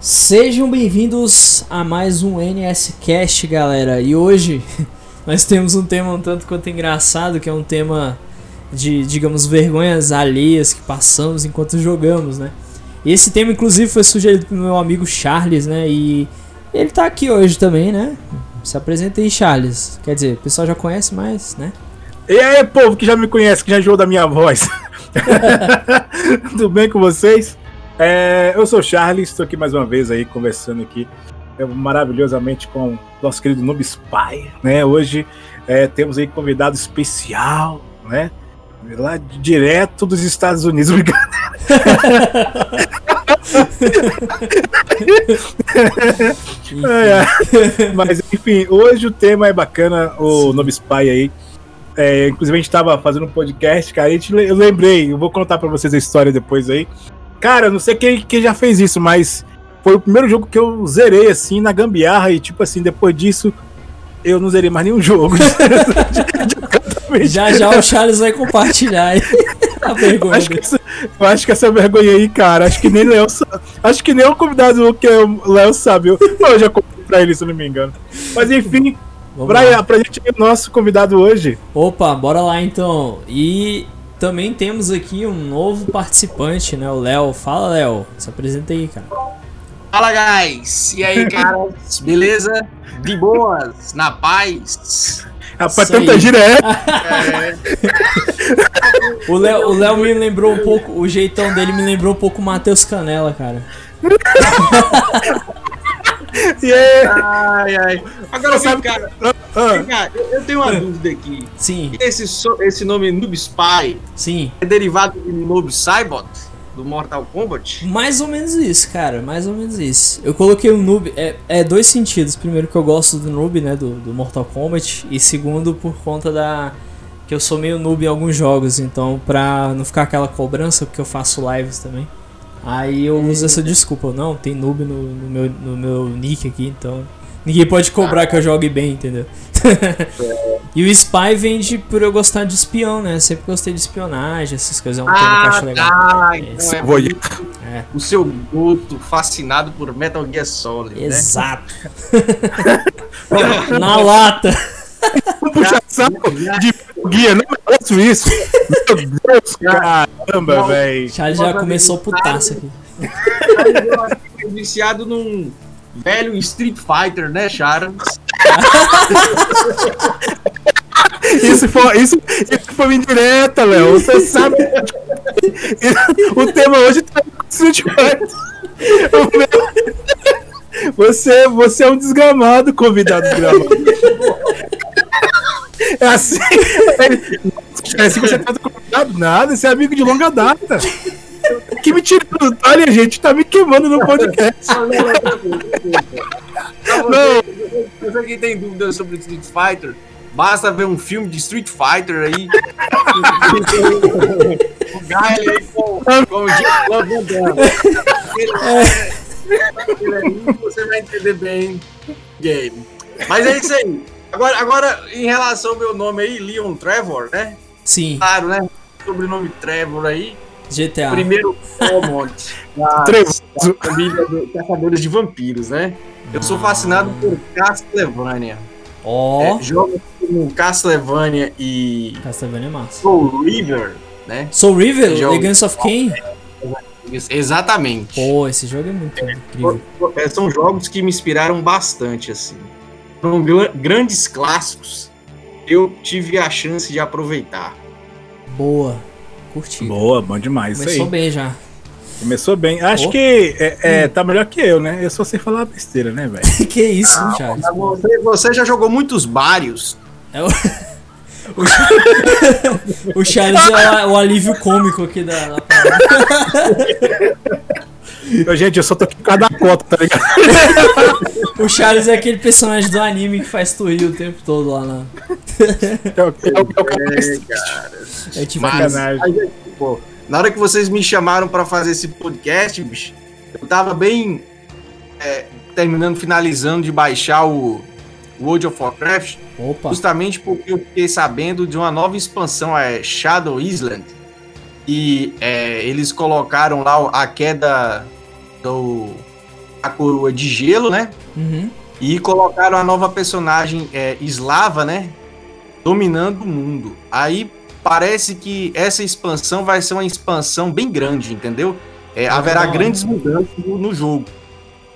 Sejam bem-vindos a mais um NS Cast, galera. E hoje nós temos um tema um tanto quanto engraçado, que é um tema de, digamos, vergonhas alheias que passamos enquanto jogamos, né? E esse tema, inclusive, foi sugerido pelo meu amigo Charles, né? E ele tá aqui hoje também, né? Se apresenta aí, Charles. Quer dizer, o pessoal já conhece mais, né? E aí, povo que já me conhece, que já enjoou da minha voz. Tudo bem com vocês? É, eu sou o Charles, estou aqui mais uma vez aí conversando aqui é, maravilhosamente com o nosso querido Noob Spy, né? Hoje é, temos aí convidado especial, né? Lá direto dos Estados Unidos, brincadeira. é, mas enfim, hoje o tema é bacana, o Noob Spy aí. É, inclusive a gente tava fazendo um podcast, cara, a gente, eu lembrei, eu vou contar para vocês a história depois aí. Cara, eu não sei quem, quem já fez isso, mas foi o primeiro jogo que eu zerei assim na gambiarra e tipo assim, depois disso eu não zerei mais nenhum jogo. já já o Charles vai compartilhar aí a vergonha. Acho que essa, eu acho que essa vergonha aí, cara, acho que nem Léo Acho que nem o convidado que o Léo sabe. Eu, eu já contei pra ele, se não me engano. Mas enfim, pra, pra gente o nosso convidado hoje. Opa, bora lá então. E também temos aqui um novo participante, né? O Léo. Fala, Léo. Se apresenta aí, cara. Fala, guys! E aí, caras? Beleza? De boas? Na paz? Rapaz, tanta gira é. é. o Léo o Léo me lembrou um pouco, o jeitão dele me lembrou um pouco o Matheus Canela, cara. yeah. Ai, ai. Agora, vem cá. Vem cá, eu tenho uma dúvida aqui. Sim. Esse, esse nome Noob Spy Sim. é derivado de Noob Saibot? Do Mortal Kombat? Mais ou menos isso, cara. Mais ou menos isso. Eu coloquei o noob. É, é dois sentidos. Primeiro, que eu gosto do noob, né? Do, do Mortal Kombat. E segundo, por conta da. Que eu sou meio noob em alguns jogos. Então, pra não ficar aquela cobrança, porque eu faço lives também. Aí eu uso essa desculpa. Não, tem noob no, no, meu, no meu nick aqui, então. Ninguém pode cobrar que eu jogue bem, entendeu? e o Spy vem de por eu gostar de espião, né? Sempre gostei de espionagem, essas coisas. É um ah, tema que eu acho legal. Tá, então é, é. O seu gosto fascinado por Metal Gear Solid. Exato. Né? Na lata. Puxa saco de guia, não faço isso. Meu Deus, caramba, velho. Charles já começou putaça aqui. Viciado num velho Street Fighter, né, Charles? Isso foi, isso, isso foi indireta, Léo. Você sabe. o tema hoje tá Street Fighter. Você, você é um desgramado, convidado desgramado. É assim. É assim que você trata convidado? Nada, você é amigo de longa data. Que me tirando olha, gente, tá me queimando no podcast. Não, Você que tem dúvidas sobre Street Fighter, basta ver um filme de Street Fighter aí. o Guy aí com, com o Você vai entender bem game. Mas é isso aí. Agora, agora, em relação ao meu nome aí, Leon Trevor, né? Sim. Claro, né? Sobrenome Trevor aí. GTA. Primeiro Belmont. da família de caçadores de vampiros, né? Eu sou fascinado por Castlevania. Ó. Oh. É, jogos como Castlevania e. Castlevania é massa. Soul River, né? Soul River? Legends of Kain? Exatamente. Pô, esse jogo é muito é, incrível. É, são jogos que me inspiraram bastante, assim. Foram grandes clássicos. Eu tive a chance de aproveitar. Boa. Curti. Boa, bom demais. Começou bem já. Começou bem. Acho oh. que é, é, tá melhor que eu, né? Eu só sei falar besteira, né, velho? que isso, ah, Charles? Você, você, já jogou muitos Bários. É o... o Charles é o, o alívio cômico aqui da, da Gente, eu só tô aqui por causa da cota, tá ligado? o Charles é aquele personagem do anime que faz tu rir o tempo todo lá na. É o, é o, é o cara. É tipo Mas, aí, pô, na hora que vocês me chamaram para fazer esse podcast, bicho, eu tava bem é, terminando, finalizando de baixar o World of Warcraft. Opa. Justamente porque eu fiquei sabendo de uma nova expansão, é Shadow Island. E é, eles colocaram lá a queda do a coroa de gelo, né? Uhum. E colocaram a nova personagem é, eslava, né? Dominando o mundo. Aí parece que essa expansão vai ser uma expansão bem grande, entendeu? É, haverá grandes mudanças no, no, jogo.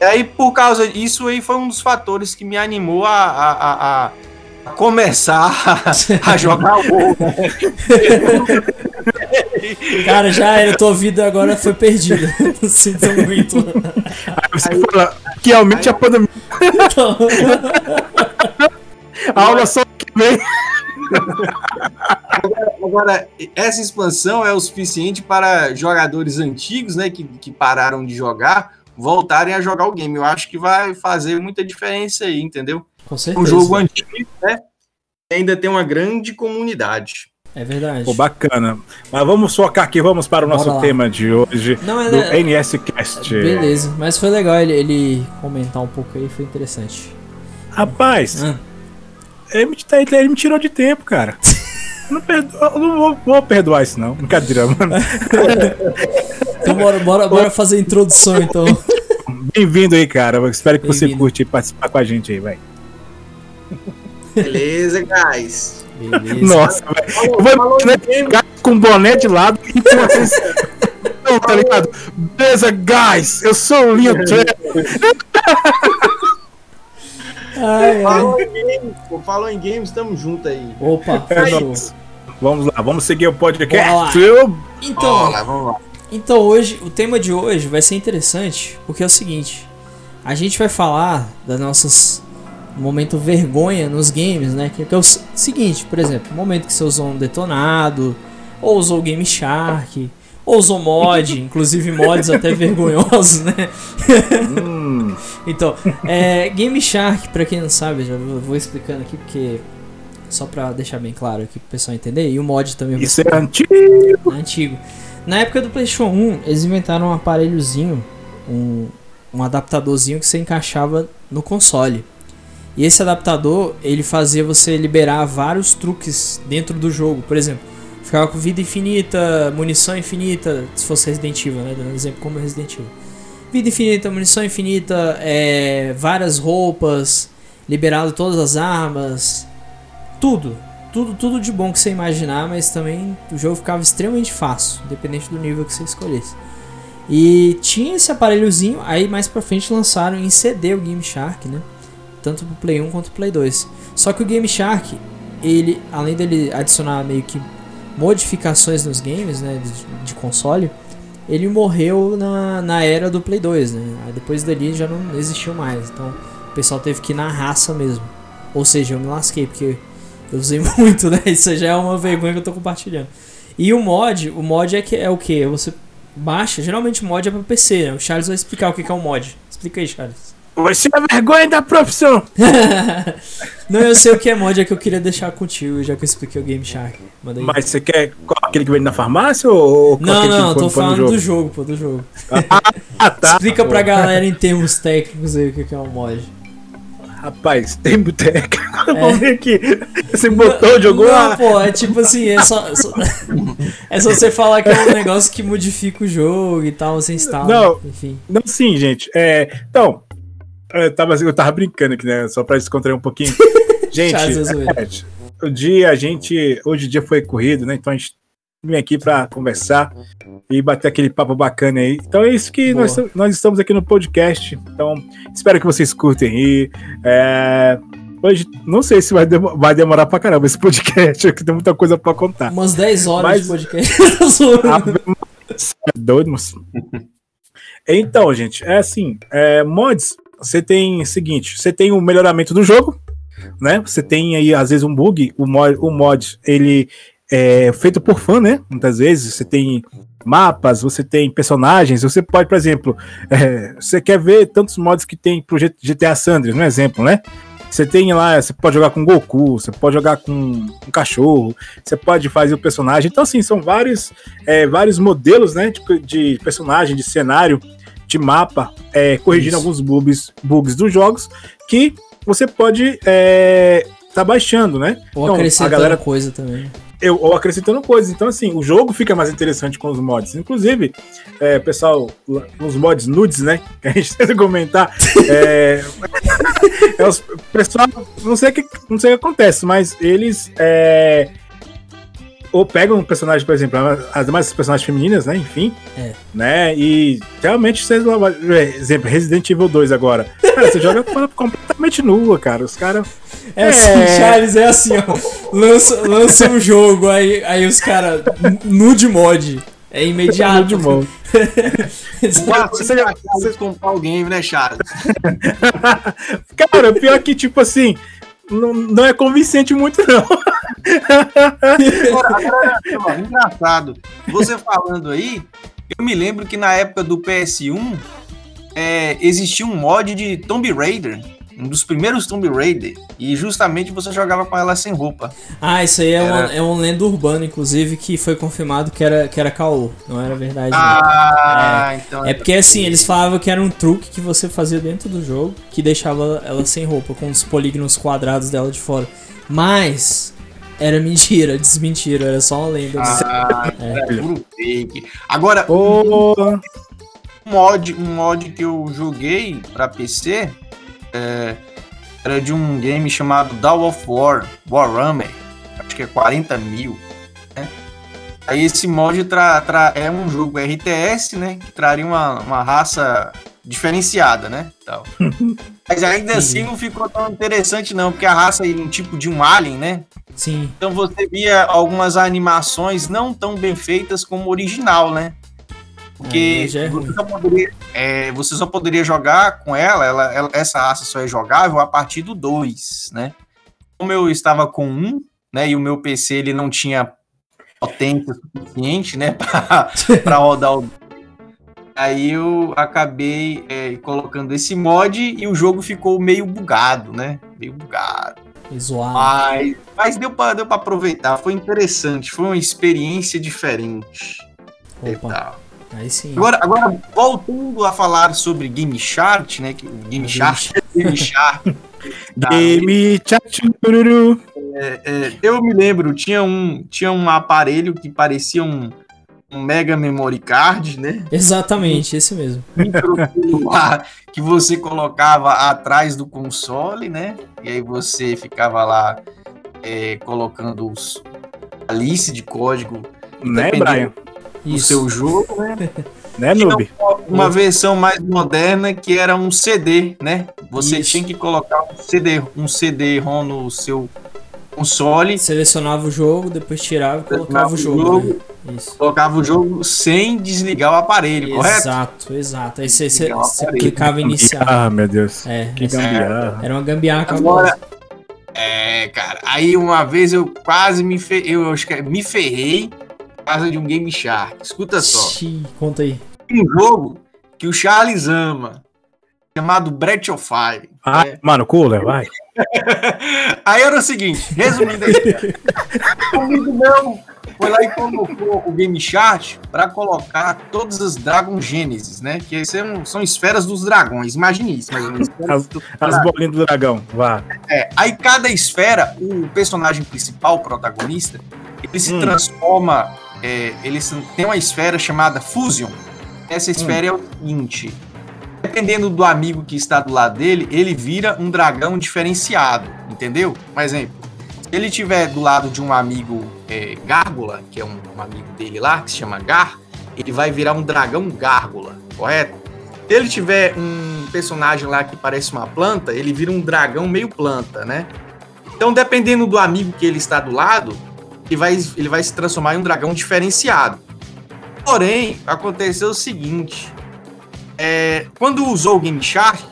E aí, por causa disso, aí foi um dos fatores que me animou a, a, a, a começar a, jogar o. Cara, já era, tua vida agora foi perdida. Não sinto muito. Aí você aí, fala que aumente aí, a pandemia. Então... a aula só que vem. Agora, agora, essa expansão é o suficiente para jogadores antigos, né, que, que pararam de jogar, voltarem a jogar o game. Eu acho que vai fazer muita diferença aí, entendeu? Com certeza. Um jogo antigo, né? Ainda tem uma grande comunidade. É verdade. Pô, bacana. Mas vamos focar aqui, vamos para o nosso tema de hoje, Não, é, do é, NSCast. Beleza, mas foi legal ele, ele, comentar um pouco aí, foi interessante. Rapaz, ah. ele, me, ele me tirou de tempo, cara. não, não vou, vou, perdoar isso, não. Brincadeira, mano. então bora, bora, bora fazer a introdução, então. Bem-vindo aí, cara. Eu espero que você curte participar com a gente aí, vai. Beleza, guys. Beleza. Nossa, velho. Vou né, com boné de lado e com vocês. Não, tá ligado? Beleza, guys, eu sou o Linha Ai, falou em games, pô, falou em games, tamo junto aí. Opa, é, vamos lá, vamos seguir o podcast. Então, vamos lá, vamos lá. Então hoje, o tema de hoje vai ser interessante, porque é o seguinte, a gente vai falar das nossas momento vergonha nos games, né? Que, que é o seguinte, por exemplo, o momento que você usou um detonado, ou usou Game Shark, ou usou mod, inclusive mods até vergonhosos, né? Hum. então, é, Game Shark, pra quem não sabe, já vou explicando aqui porque só pra deixar bem claro aqui pro pessoal entender, e o mod também. Isso é antigo! É antigo. Na época do PlayStation 1, eles inventaram um aparelhozinho, um, um adaptadorzinho que você encaixava no console. E esse adaptador, ele fazia você liberar vários truques dentro do jogo. Por exemplo, ficava com vida infinita, munição infinita, se fosse Resident Evil, né? Dando exemplo como Resident Evil. Vida infinita, munição infinita, é, várias roupas, liberado todas as armas, tudo. Tudo, tudo de bom que você imaginar, mas também o jogo ficava extremamente fácil, independente do nível que você escolhesse. E tinha esse aparelhozinho, aí mais pra frente lançaram em CD o Game Shark, né? Tanto pro Play 1 quanto pro Play 2. Só que o Game Shark, ele, além dele adicionar meio que modificações nos games, né, de, de console, ele morreu na, na era do Play 2, né? Depois dali já não existiu mais. Então o pessoal teve que ir na raça mesmo. Ou seja, eu me lasquei porque eu usei muito, né? Isso já é uma vergonha que eu tô compartilhando. E o mod, o mod é que é o que? Você baixa, geralmente mod é para PC, né? O Charles vai explicar o que é um mod. Explica aí, Charles. Você é vergonha da profissão! não, eu sei o que é mod, é que eu queria deixar contigo, já que eu expliquei o Game Shark. Mas você quer aquele que vende na farmácia ou Não, não, tô falando jogo? do jogo, pô, do jogo. Ah, tá. Explica pra galera em termos técnicos aí o que é um mod. Rapaz, tem boteca. É. Vamos ver aqui. Você botou, jogou Não, a... pô, é tipo assim, é só, só, É só você falar que é um negócio que modifica o jogo e tal, você instala. Não, enfim. Não, sim, gente. É, então, eu tava, eu tava brincando aqui, né? Só pra descontrair um pouquinho. gente, é, o dia a gente. Hoje o dia foi corrido, né? Então a gente vem aqui para conversar e bater aquele papo bacana aí. Então é isso que nós, nós estamos aqui no podcast. Então espero que vocês curtem aí. É, hoje não sei se vai, dem vai demorar pra caramba esse podcast, que tem muita coisa pra contar. Umas 10 horas Mas, de podcast. é doido, moço. Então, gente, é assim, é, mods você tem seguinte, você tem o melhoramento do jogo, né? Você tem aí às vezes um bug, o mod, o mod ele é feito por fã, né? Muitas vezes você tem mapas, você tem personagens, você pode, por exemplo, é, você quer ver tantos mods que tem pro GTA Sanders, um exemplo, né? Você tem lá, você pode jogar com Goku, você pode jogar com um cachorro, você pode fazer o personagem. Então, assim, são vários, é, vários modelos, né, de, de personagem, de cenário de mapa, é, corrigindo Isso. alguns bugs, bugs dos jogos que você pode é, tá baixando, né? Ou então, acrescentando a galera coisa também. eu, ou acrescentando coisas. Então, assim, o jogo fica mais interessante com os mods. Inclusive, é, pessoal, os mods nudes, né? Que a gente tenta comentar. é, é os, pessoal, não sei que, não sei o que acontece, mas eles. É, ou pegam um personagem, por exemplo, as demais personagens femininas, né? Enfim. É. Né? E realmente você. Exemplo, Resident Evil 2 agora. Cara, você joga completamente nua, cara. Os caras. É, assim, é Charles, é assim, ó. Lança, lança um jogo, aí, aí os caras. Nude mod. É imediato. Nude mod. você já você comprar o game, né, Charles? cara, pior que, tipo assim não, não é convincente muito, não. Agora, engraçado. Você falando aí, eu me lembro que na época do PS1 é, existia um mod de Tomb Raider um dos primeiros Tomb Raider, e justamente você jogava com ela sem roupa. Ah, isso aí é, era... uma, é um lenda urbano, inclusive, que foi confirmado que era, que era caô, não era verdade. Ah, é, então. É porque assim, eles falavam que era um truque que você fazia dentro do jogo, que deixava ela sem roupa, com os polígonos quadrados dela de fora. Mas era mentira, desmentiram, era só uma lenda. Ah, é. é puro fake. Agora, oh. um mod, um mod que eu joguei pra PC é, era de um game chamado Dawn of War, Warhammer, acho que é 40 mil. Né? Aí esse mod tra, tra, é um jogo RTS, né? Que traria uma, uma raça diferenciada, né? Tal. Mas ainda assim não ficou tão interessante, não, porque a raça é um tipo de um alien, né? Sim. Então você via algumas animações não tão bem feitas como o original, né? Porque é, você, só poderia, é, você, só poderia, jogar com ela, ela, ela, essa raça só é jogável a partir do 2, né? Como eu estava com um, né, e o meu PC ele não tinha potência suficiente, né, para rodar o Aí eu acabei é, colocando esse mod e o jogo ficou meio bugado, né? Meio bugado. Zoado. Mas, mas deu para deu aproveitar, foi interessante, foi uma experiência diferente. Opa. Aí sim. Agora, agora, voltando a falar sobre Game Chart, né? Game Chart. Game Chart. Game Chart. É, é, eu me lembro, tinha um, tinha um aparelho que parecia um, um Mega Memory Card, né? Exatamente, esse mesmo. que você colocava atrás do console, né? E aí você ficava lá é, colocando os, a lista de código. Né, Brian? O seu jogo, né? né, Noob? Uma versão mais moderna que era um CD, né? Você Isso. tinha que colocar um CD, um CD-ROM no seu console. Selecionava o jogo, depois tirava e colocava o jogo. jogo né? Colocava o jogo sem desligar o aparelho, exato, correto? Exato, exato. Aí você, você, você clicava iniciar. Ah, meu Deus. É, que gambiarra. Era uma gambiarra Agora, é, cara, aí uma vez eu quase me, fe... eu, acho que me ferrei casa de um Game Shark. Escuta só. Xiii, conta aí. Um jogo que o Charles ama, chamado Breath of Fire. Ah, é. mano, cooler, vai. aí era o seguinte, resumindo aí. o amigo meu foi lá e colocou o Game Chart para colocar todas as Dragon Genesis, né? Que são, são esferas dos dragões. Imagine isso. As, as bolinhas do dragão, vá. É, aí cada esfera, o personagem principal, o protagonista, ele se hum. transforma é, eles têm uma esfera chamada Fusion. Essa esfera hum. é o seguinte: dependendo do amigo que está do lado dele, ele vira um dragão diferenciado, entendeu? Por exemplo, se ele estiver do lado de um amigo é, Gárgula, que é um, um, amigo dele lá, que se chama Gar, ele vai virar um dragão Gárgula, correto? Se ele tiver um personagem lá que parece uma planta, ele vira um dragão meio planta, né? Então, dependendo do amigo que ele está do lado, ele vai, ele vai se transformar em um dragão diferenciado. Porém, aconteceu o seguinte: é, quando usou o Game Shark,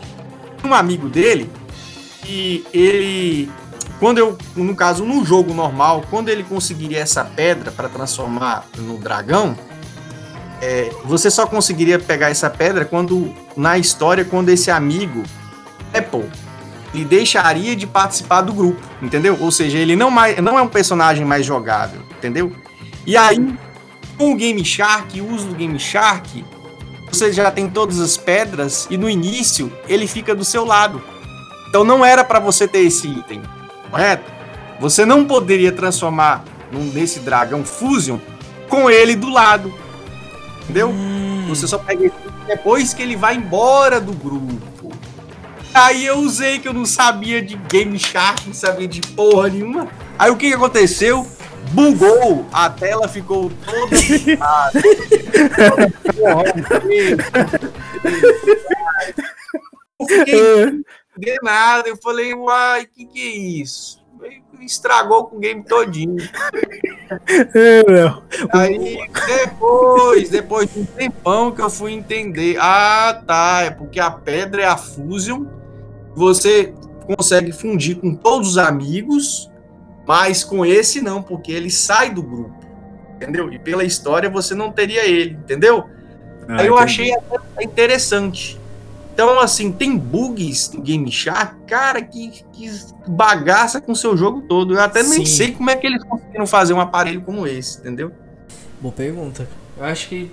um amigo dele, e ele. Quando eu, no caso, no jogo normal, quando ele conseguiria essa pedra para transformar no dragão, é, você só conseguiria pegar essa pedra quando, na história, quando esse amigo Apple ele deixaria de participar do grupo, entendeu? Ou seja, ele não, mais, não é um personagem mais jogável, entendeu? E aí, com o Game Shark, o uso do Game Shark, você já tem todas as pedras e no início ele fica do seu lado. Então não era para você ter esse item, correto? Você não poderia transformar nesse dragão Fusion com ele do lado. Entendeu? Hum. Você só pega ele depois que ele vai embora do grupo. Aí eu usei que eu não sabia de Game Shark, não sabia de porra nenhuma. Aí o que, que aconteceu? Bugou, a tela ficou toda. eu fiquei de nada. Eu falei, uai, que que é isso? estragou com o game todinho. É, Aí depois, depois de um tempão que eu fui entender. Ah, tá. É porque a pedra é a Fusion. Você consegue fundir com todos os amigos, mas com esse não, porque ele sai do grupo. Entendeu? E pela história você não teria ele, entendeu? Ah, Aí eu entendi. achei interessante. Então, assim, tem bugs do Game Shark, cara, que, que bagaça com o seu jogo todo. Eu até Sim. nem sei como é que eles conseguiram fazer um aparelho como esse, entendeu? Boa pergunta. Eu acho que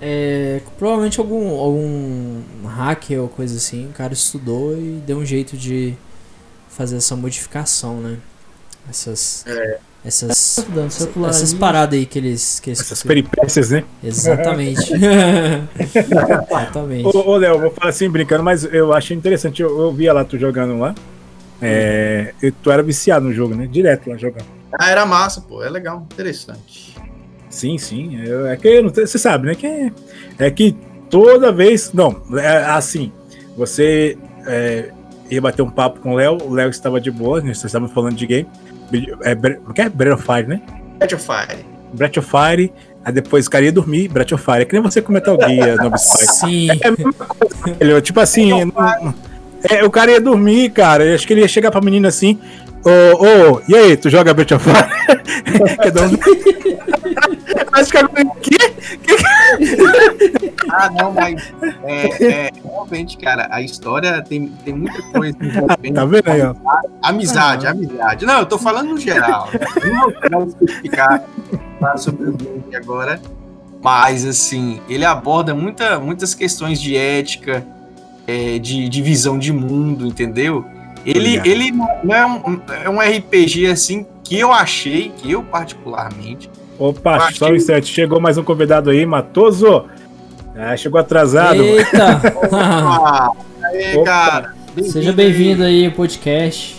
é, provavelmente algum, algum hacker ou coisa assim, o cara estudou e deu um jeito de fazer essa modificação, né? Essas. É. Essas, essas paradas aí que eles. Que eles essas peripécias, né? Exatamente. Exatamente. Ô, ô Léo, vou falar assim brincando, mas eu achei interessante. Eu, eu via lá tu jogando lá. É, tu era viciado no jogo, né? Direto lá jogando. Ah, era massa, pô. É legal, interessante. Sim, sim. É, é que você sabe, né? Que é, é que toda vez. Não, é assim. Você é, ia bater um papo com o Léo, o Léo estava de boa, né? Vocês estavam falando de game. É, o que é? Breath of Fire, né? Breath of Fire. Breath of Fire. Aí depois o cara ia dormir, Breath of Fire. É que nem você com Metal Gear, no Sim. É, é, tipo assim, não, é, o cara ia dormir, cara. Eu acho que ele ia chegar pra menina assim. Ô, oh, oh, e aí, tu joga Breath of Fire? Acho que agora. Que? Ah, não, mas. É, é, realmente, cara, a história tem, tem muita coisa. Tá vendo aí, ó? Amizade, ah. amizade. Não, eu tô falando no geral. Não vou explicar sobre o game agora. Mas, assim, ele aborda muita, muitas questões de ética, é, de, de visão de mundo, entendeu? Ele, ele não é um, é um RPG assim que eu achei, que eu particularmente. Opa, só um instante, chegou mais um convidado aí, Matoso. Ah, chegou atrasado. Eita! Opa, aí, cara. Bem Seja bem-vindo aí ao podcast.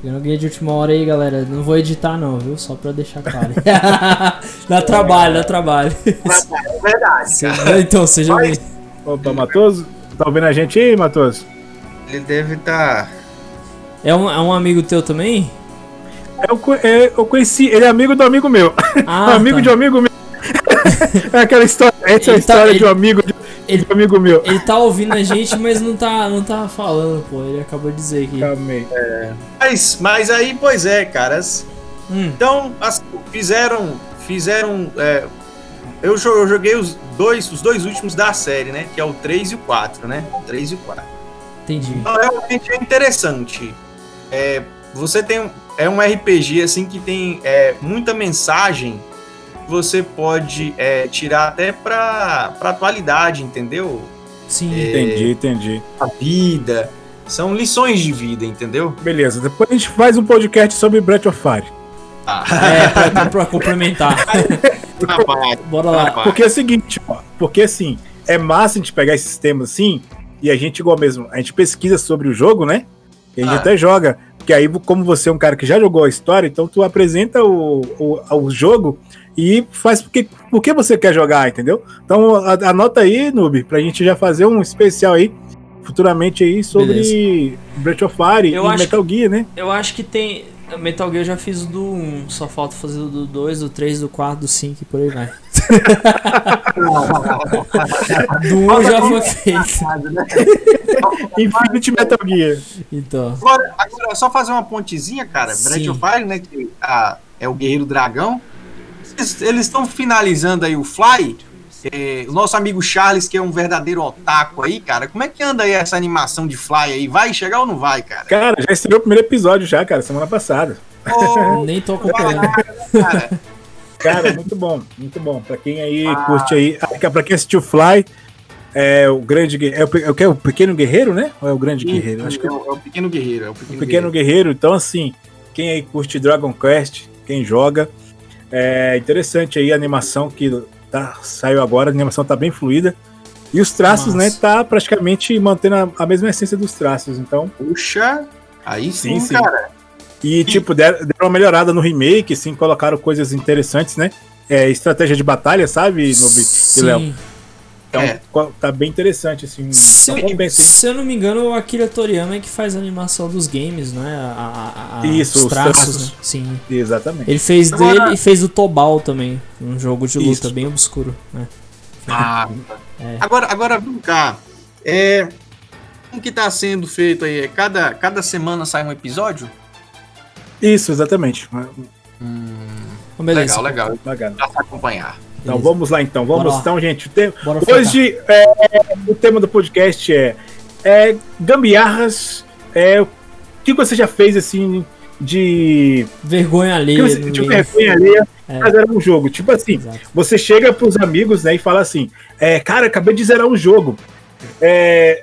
Chegando guia de última hora aí, galera. Não vou editar não, viu? Só pra deixar claro. dá trabalho, dá trabalho. É verdade. Seja, então, seja bem. Opa, Matoso. Tá ouvindo a gente aí, Matoso? Ele deve estar. Tá... É, um, é um amigo teu também? Eu, é, eu conheci, ele é amigo do amigo meu. Ah, amigo tá. de um amigo meu. é aquela história, essa ele é a tá- história tá, de um amigo de, ele, de um amigo meu. Ele tá ouvindo a gente, mas não tá, não tá falando, pô. Ele acabou de dizer aqui. Calmei. É. Mas, mas aí, pois é, caras. Hum. Então, assim, fizeram. Fizeram. É, eu joguei os dois, os dois últimos da série, né? Que é o 3 e o 4, né? O 3 e o 4. Entendi. Então, realmente é interessante. É, você tem. É um RPG assim que tem é, muita mensagem que você pode é, tirar até pra, pra atualidade, entendeu? Sim. É, entendi, entendi. A vida. São lições de vida, entendeu? Beleza, depois a gente faz um podcast sobre Breath of Fire. Ah. É, pra, pra complementar. Bora lá. Porque é o seguinte, ó, porque assim, é massa a gente pegar esses temas assim, e a gente, igual mesmo, a gente pesquisa sobre o jogo, né? E a gente ah. até joga. Porque aí, como você é um cara que já jogou a história, então tu apresenta o, o, o jogo e faz porque, porque você quer jogar, entendeu? Então anota aí, Noob, pra gente já fazer um especial aí futuramente aí sobre Beleza. Breath of Fire eu e Metal Gear, né? Eu acho que tem. Metal Gear eu já fiz do 1, só falta fazer do 2, do 3, do 4, do 5 e por aí vai. Do 1 já foi feito. Infinity Metal Gear. Então. Agora, agora, só fazer uma pontezinha, cara. Breath of Fire, né? Que a, é o Guerreiro Dragão. Eles estão finalizando aí o Fly. É, o nosso amigo Charles, que é um verdadeiro otaku aí, cara, como é que anda aí essa animação de Fly aí? Vai chegar ou não vai, cara? Cara, já estreou o primeiro episódio já, cara, semana passada. Oh, Nem tô acompanhando. Cara. cara, muito bom, muito bom. Pra quem aí ah. curte aí, ah, pra quem assistiu Fly, é o grande é o, é o, é o pequeno guerreiro, né? Ou é o grande Sim, guerreiro? Acho que é o, é o pequeno guerreiro, é o pequeno, o pequeno guerreiro. guerreiro. Então assim, quem aí curte Dragon Quest, quem joga, É interessante aí a animação que tá, saiu agora, a animação tá bem fluida. E os traços, Nossa. né, tá praticamente mantendo a, a, mesma essência dos traços, então. Puxa, aí sim, sim, sim. cara. E, tipo, deram, deram uma melhorada no remake, assim, colocaram coisas interessantes, né? É, estratégia de batalha, sabe, Nobi e Léo? Então, é. tá bem interessante, assim. Se, tá eu, bem, se eu não me engano, o Akira Toriyama é que faz a animação dos games, né? A, a, a, Isso, os traços, traços. Né? Sim. Exatamente. Ele fez Agora... dele e fez o Tobal também, um jogo de luta Isso. bem obscuro, né? Ah, é. agora, agora vem cá. É, como que tá sendo feito aí? É cada, cada semana sai um episódio? Isso, exatamente. Hum, legal, legal. Bacana. Dá pra acompanhar. Então vamos lá então, vamos Bora então, gente. Tem... Hoje é, o tema do podcast é, é gambiarras. É, o que você já fez assim de vergonha alheia? Você, de vergonha alheia é. zerar um jogo. Tipo assim, Exato. você chega pros amigos né, e fala assim: é, Cara, acabei de zerar um jogo. É,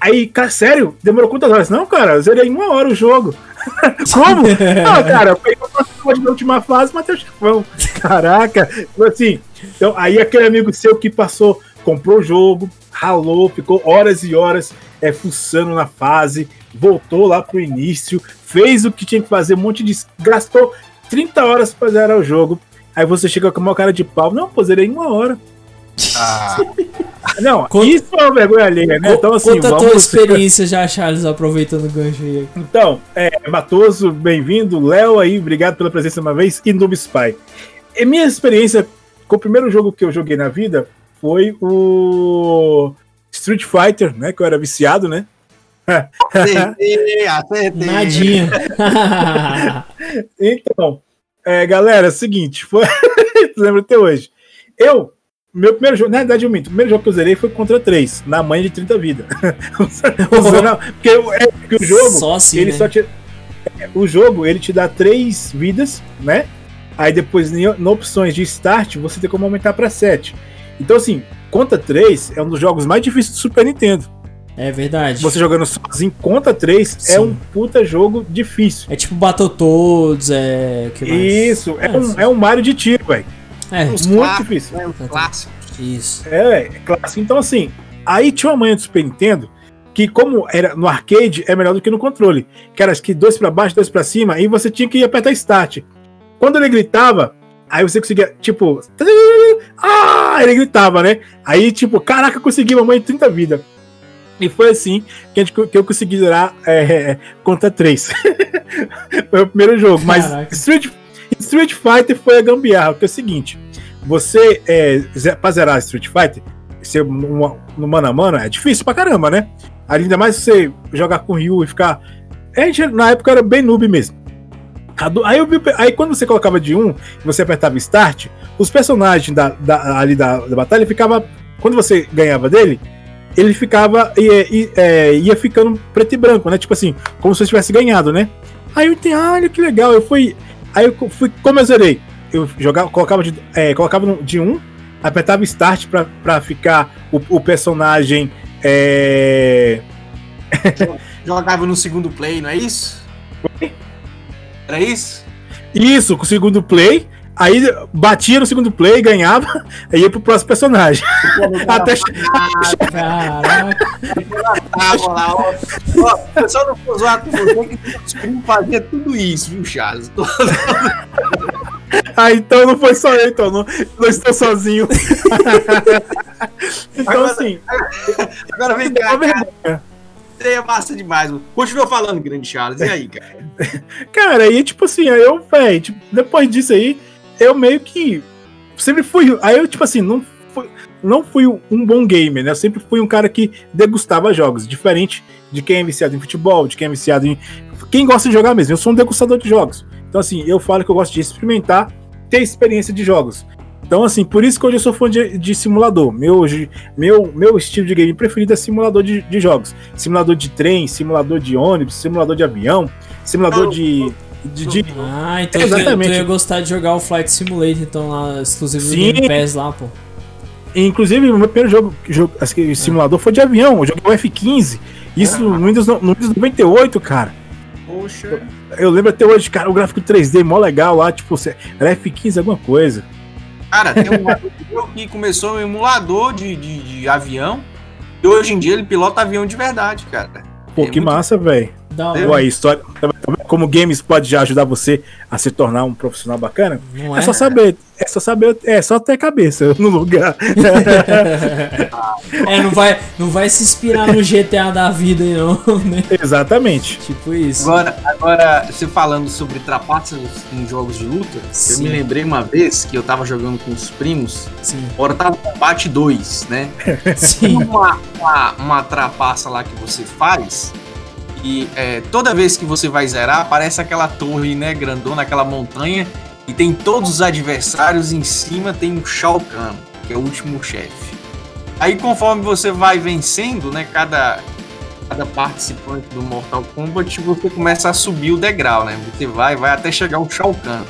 aí, cara, sério? Demorou quantas horas? Não, cara, zerei em uma hora o jogo. Como? Não, cara, eu peguei uma última fase, matei o chefão. Caraca, assim. Então, aí aquele amigo seu que passou, comprou o jogo, ralou, ficou horas e horas é, fuçando na fase, voltou lá pro início, fez o que tinha que fazer, um monte de. gastou 30 horas pra zerar o jogo. Aí você chega com uma cara de pau. Não, pô, zerei em uma hora. Ah. Não, conta, isso é uma vergonha alheia, né? Então, assim, conta vamos... a tua experiência já, Charles, aproveitando o gancho aí. Então, é, Matoso, bem-vindo. Léo aí, obrigado pela presença uma vez. E Noob Spy. E minha experiência com o primeiro jogo que eu joguei na vida foi o Street Fighter, né? Que eu era viciado, né? Acertei, acertei. Nadinha. então, é, galera, é o seguinte, foi. lembro até hoje. Eu meu primeiro jogo, na verdade, eu minto. O primeiro jogo que eu zerei foi contra 3, na manha de 30 vidas. porque, é, porque o jogo. Só assim, ele né? só te, é, o jogo, ele te dá 3 vidas, né? Aí depois, em opções de start, você tem como aumentar para 7. Então, assim, contra 3 é um dos jogos mais difíceis do Super Nintendo. É verdade. Você jogando sozinho contra 3 é um puta jogo difícil. É tipo Battletoads, é. Isso, é, é, um, é um Mario de tiro, velho. É, muito difícil. É um clássico. Isso. É, é clássico. Então, assim, aí tinha uma manha do Super Nintendo que, como era no arcade, é melhor do que no controle. Que era acho que dois para baixo, dois para cima, e você tinha que ir apertar Start. Quando ele gritava, aí você conseguia, tipo. Ah! Ele gritava, né? Aí, tipo, caraca, consegui uma mãe de 30 vidas. E foi assim que, a gente, que eu consegui zerar é, contra 3. foi o primeiro jogo. Mas Street, Street Fighter foi a gambiarra, que é o seguinte: você, é, pra zerar Street Fighter, ser no, no mano a mano, é difícil pra caramba, né? Ainda mais você jogar com o Ryu e ficar. A gente, na época, era bem noob mesmo. Aí, eu vi, aí quando você colocava de um você apertava Start, os personagens da, da ali da, da batalha ficava. Quando você ganhava dele, ele ficava. Ia, ia, é, ia ficando preto e branco, né? Tipo assim, como se você tivesse ganhado, né? Aí eu entendi, ah, olha que legal. Eu fui. Aí eu fui, como eu zerei? Eu jogava, colocava de, é, colocava de um, apertava start pra, pra ficar o, o personagem. É... jogava no segundo play, não é isso? Era isso? Isso, com o segundo play. Aí batia no segundo play, ganhava, aí ia pro próximo personagem. Até Caraca. lá, ó. Só não foi zoar com você que os primos faziam tudo isso, viu, Charles? Ah, então não foi só eu, então. Não, não estou sozinho. então, agora, assim. Agora vem cá. Cara. É massa demais. Mano. Continua falando, grande Charles. E aí, cara? cara, aí, tipo assim, aí eu, velho, tipo, depois disso aí, eu meio que sempre fui. Aí eu, tipo assim, não fui, não fui um bom gamer, né? Eu sempre fui um cara que degustava jogos, diferente de quem é viciado em futebol, de quem é viciado em. Quem gosta de jogar mesmo. Eu sou um degustador de jogos. Então, assim, eu falo que eu gosto de experimentar, ter experiência de jogos. Então, assim, por isso que hoje eu sou fã de, de simulador. Meu, meu, meu estilo de game preferido é simulador de, de jogos. Simulador de trem, simulador de ônibus, simulador de avião, simulador de de, de... Ah, então Exatamente. Tu, ia gostar de jogar o Flight Simulator, então lá, exclusivo Sim. do Game Pass lá, pô. Inclusive, o meu primeiro jogo, jogo assim, simulador foi de avião, eu joguei o F-15. Isso no Windows, no Windows 98, cara. Poxa. Eu, eu, lembro até hoje, cara, o gráfico 3D mó legal lá, tipo, era F15 alguma coisa. Cara, tem um amigo que começou um emulador de, de, de, avião e hoje em dia ele pilota avião de verdade, cara. Pô, é que muito... massa, velho. Pô, aí, história. Como games pode já ajudar você a se tornar um profissional bacana? Não é, é só saber. É só saber. É só ter cabeça no lugar. é, não vai, não vai se inspirar no GTA da vida, não. Né? Exatamente. Tipo isso. Agora, agora, você falando sobre trapaças em jogos de luta, Sim. eu me lembrei uma vez que eu tava jogando com os primos. Sim. Mortal Kombat 2, né? Sim. Uma, uma, uma trapaça lá que você faz e é, toda vez que você vai zerar, aparece aquela torre, né, grandona, aquela montanha, e tem todos os adversários em cima, tem um Shao Kahn, que é o último chefe. Aí conforme você vai vencendo, né, cada, cada participante do Mortal Kombat, você começa a subir o degrau, né? Você vai, vai até chegar o Shao Kahn.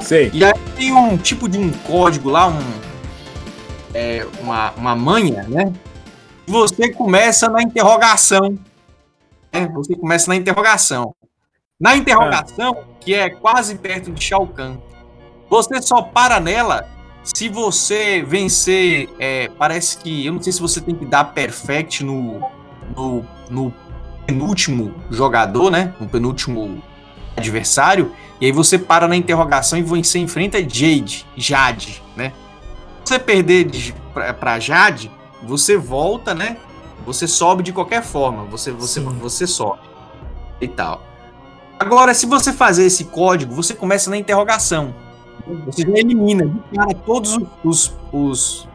Sei. E aí tem um tipo de um código lá, um, é, uma, uma manha, né? Você começa na interrogação né? Você começa na interrogação. Na interrogação, que é quase perto de Shao Kahn, você só para nela se você vencer. É, parece que. Eu não sei se você tem que dar perfect no, no, no penúltimo jogador, né? No penúltimo adversário. E aí você para na interrogação e você enfrenta Jade, Jade, né? Se você perder para Jade, você volta, né? Você sobe de qualquer forma, você, você, você sobe e tal. Agora, se você fazer esse código, você começa na interrogação. Você já elimina de cara todos os, os,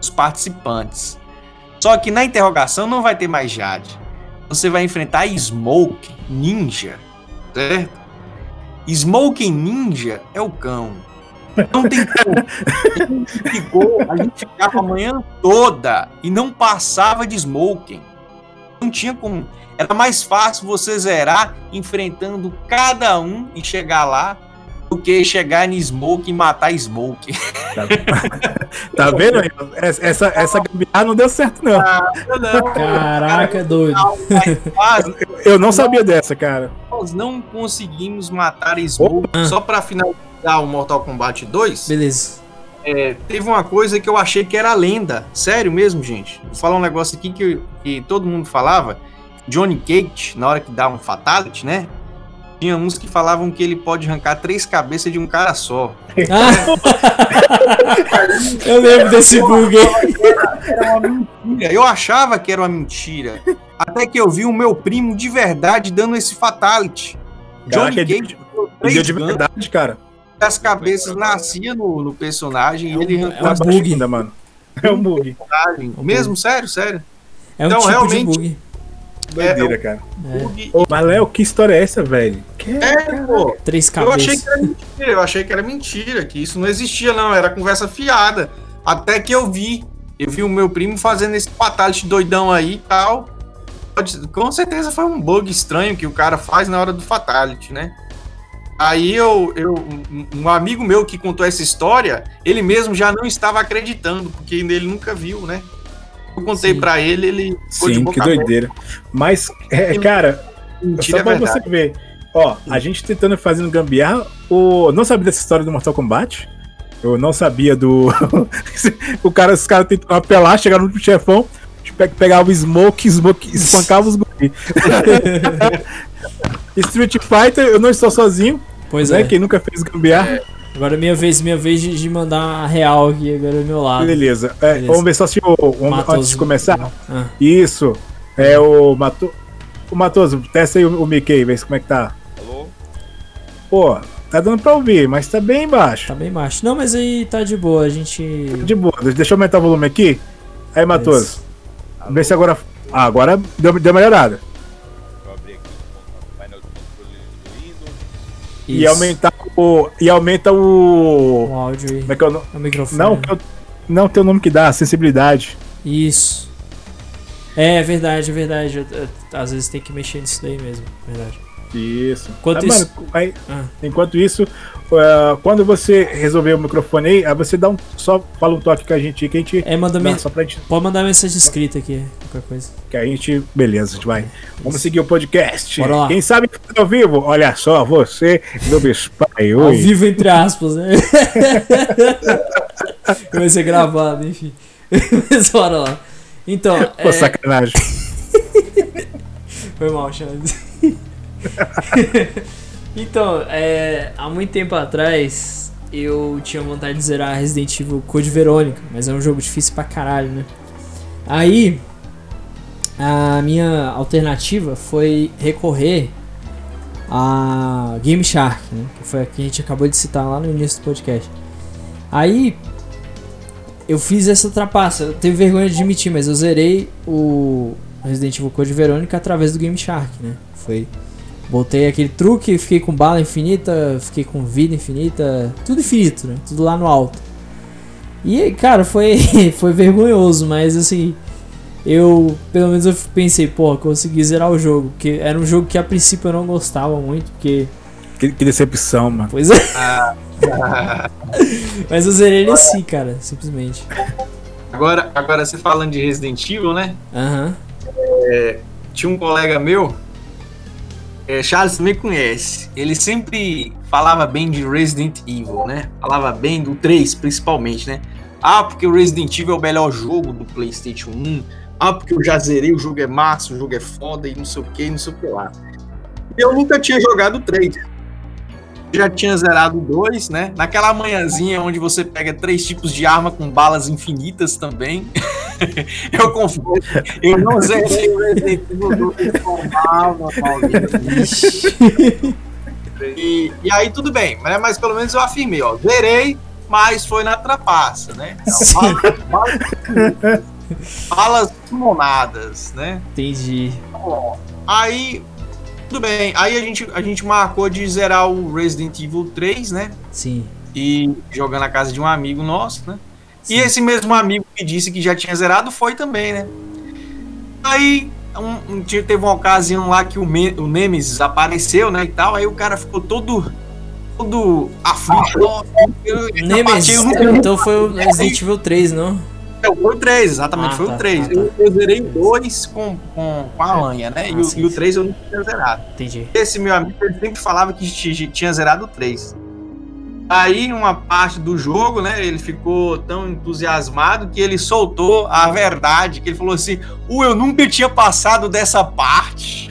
os participantes. Só que na interrogação não vai ter mais Jade. Você vai enfrentar Smoke Ninja, certo? Smoke Ninja é o cão. Não tem como. A gente ficou, a gente ficava a manhã toda e não passava de smoking. Não tinha como. Era mais fácil você zerar enfrentando cada um e chegar lá do que chegar em Smoke e matar Smoke. Tá, tá vendo? Essa, essa gambiarra não deu certo, não. Ah, não. Caraca, doido. Eu, eu não sabia dessa, cara. Nós não conseguimos matar Smoke. Opa. Só pra finalizar o Mortal Kombat 2. Beleza. É, teve uma coisa que eu achei que era lenda. Sério mesmo, gente. Vou falar um negócio aqui que, que todo mundo falava. Johnny Cage, na hora que dá um fatality, né? Tinha uns que falavam que ele pode arrancar três cabeças de um cara só. Ah. eu lembro desse bug. Era uma mentira. Eu achava que era uma mentira. Até que eu vi o meu primo de verdade dando esse fatality. Johnny Caraca, Cage. É de, de verdade, cara as cabeças nasciam no, no personagem é e ele um, é um bug ainda, mano. É um bug. Mesmo, sério, sério. É um então, tipo realmente, de bug. Doideira, é, cara. É. Ô, mas Léo, que história é essa, velho? Que é, pô. Três cabeças. Eu achei que era mentira, eu achei que era mentira, que isso não existia, não. Era conversa fiada. Até que eu vi. Eu vi o meu primo fazendo esse fatality doidão aí e tal. Com certeza foi um bug estranho que o cara faz na hora do fatality, né? Aí eu, eu, um amigo meu que contou essa história, ele mesmo já não estava acreditando, porque ele nunca viu, né? Eu contei para ele, ele Sim, que doideira. Mas, é, cara, só pra é você ver, ó, a gente tentando fazendo gambiarra, o não sabia dessa história do Mortal Kombat? Eu não sabia do o cara, os caras tentaram apelar, chegaram no chefão, pegava o Smoke, Smoke espancava os guri. Street Fighter, eu não estou sozinho. Pois né? é. Quem nunca fez gambiarra. É. Agora é minha vez, minha vez de, de mandar a real aqui, agora é meu lado. Beleza. É, Beleza. Vamos ver só se o. antes de começar. Ah. Isso. É o Mato, O Matoso, testa aí o, o Mickey, vê como é que tá. Alô? Pô, tá dando pra ouvir, mas tá bem baixo. Tá bem baixo. Não, mas aí tá de boa, a gente. de boa. Deixa eu aumentar o volume aqui. Aí, Matoso. Vê se agora. Ah, agora deu, deu melhorada. Isso. E aumentar o. E aumenta o. O áudio aí. Como é que é o, o microfone. Não, eu... não tem o nome que dá, sensibilidade. Isso. É, é verdade, é verdade. Às vezes tem que mexer nisso daí mesmo, verdade. Isso. Enquanto tá, isso... Mano, aí, ah. Enquanto isso, uh, quando você resolver o microfone aí, aí você dá um. Só fala um toque com a gente que a gente. É, manda me... só pra gente... Pode mandar mensagem escrita aqui, qualquer coisa. Que a gente. Beleza, a gente vai. Vamos seguir o podcast. Bora lá. Quem sabe ao vivo? Olha só, você do Spy. Ao vivo, entre aspas, né? vai ser gravado, enfim. Mas bora lá. Então. Pô, é... sacanagem. Foi mal, Chaves. então, é, há muito tempo atrás eu tinha vontade de zerar Resident Evil Code Verônica, mas é um jogo difícil pra caralho, né? Aí a minha alternativa foi recorrer a Game Shark, né? Que foi a que a gente acabou de citar lá no início do podcast. Aí eu fiz essa trapaça, eu tenho vergonha de admitir, mas eu zerei o Resident Evil Code Verônica através do Game Shark, né? Foi Botei aquele truque, fiquei com bala infinita, fiquei com vida infinita, tudo infinito, né? Tudo lá no alto. E, cara, foi, foi vergonhoso, mas assim, eu, pelo menos eu pensei, pô, consegui zerar o jogo, porque era um jogo que a princípio eu não gostava muito, porque... Que, que decepção, mano. Pois é. mas eu zerei ele assim, cara, simplesmente. Agora, agora você falando de Resident Evil, né? Aham. Uhum. É, tinha um colega meu é, Charles também conhece. Ele sempre falava bem de Resident Evil, né? Falava bem do 3, principalmente, né? Ah, porque o Resident Evil é o melhor jogo do PlayStation 1. Ah, porque eu já zerei, o jogo é massa, o jogo é foda e não sei o que, não sei o que lá. Eu nunca tinha jogado o 3 já tinha zerado dois, né? Naquela manhãzinha onde você pega três tipos de arma com balas infinitas também. eu confesso, eu não zerei o Resident Evil 2 normal, e, e aí tudo bem, né? Mas pelo menos eu afirmei, ó, zerei, mas foi na trapaça, né? Então, balas, balas monadas, né? Entendi. Aí tudo bem. Aí a gente, a gente marcou de zerar o Resident Evil 3, né? Sim. E jogar na casa de um amigo nosso, né? Sim. E esse mesmo amigo que disse que já tinha zerado foi também, né? Aí um, um, teve uma ocasião lá que o, Me, o Nemesis apareceu, né? E tal. Aí o cara ficou todo. Todo aflito. Nemesis. Então foi o Resident Evil 3, não? É, foi o 3, exatamente, ah, foi tá, o 3. Tá, tá. Eu, eu, zerei o 2 com, com, com a manha, né? Ah, e, o, sim, e o 3 eu não tinha zerado. Entendi. Esse meu amigo ele sempre falava que tinha zerado o 3. Aí, uma parte do jogo, né? Ele ficou tão entusiasmado que ele soltou a verdade, que ele falou assim: "O eu nunca tinha passado dessa parte".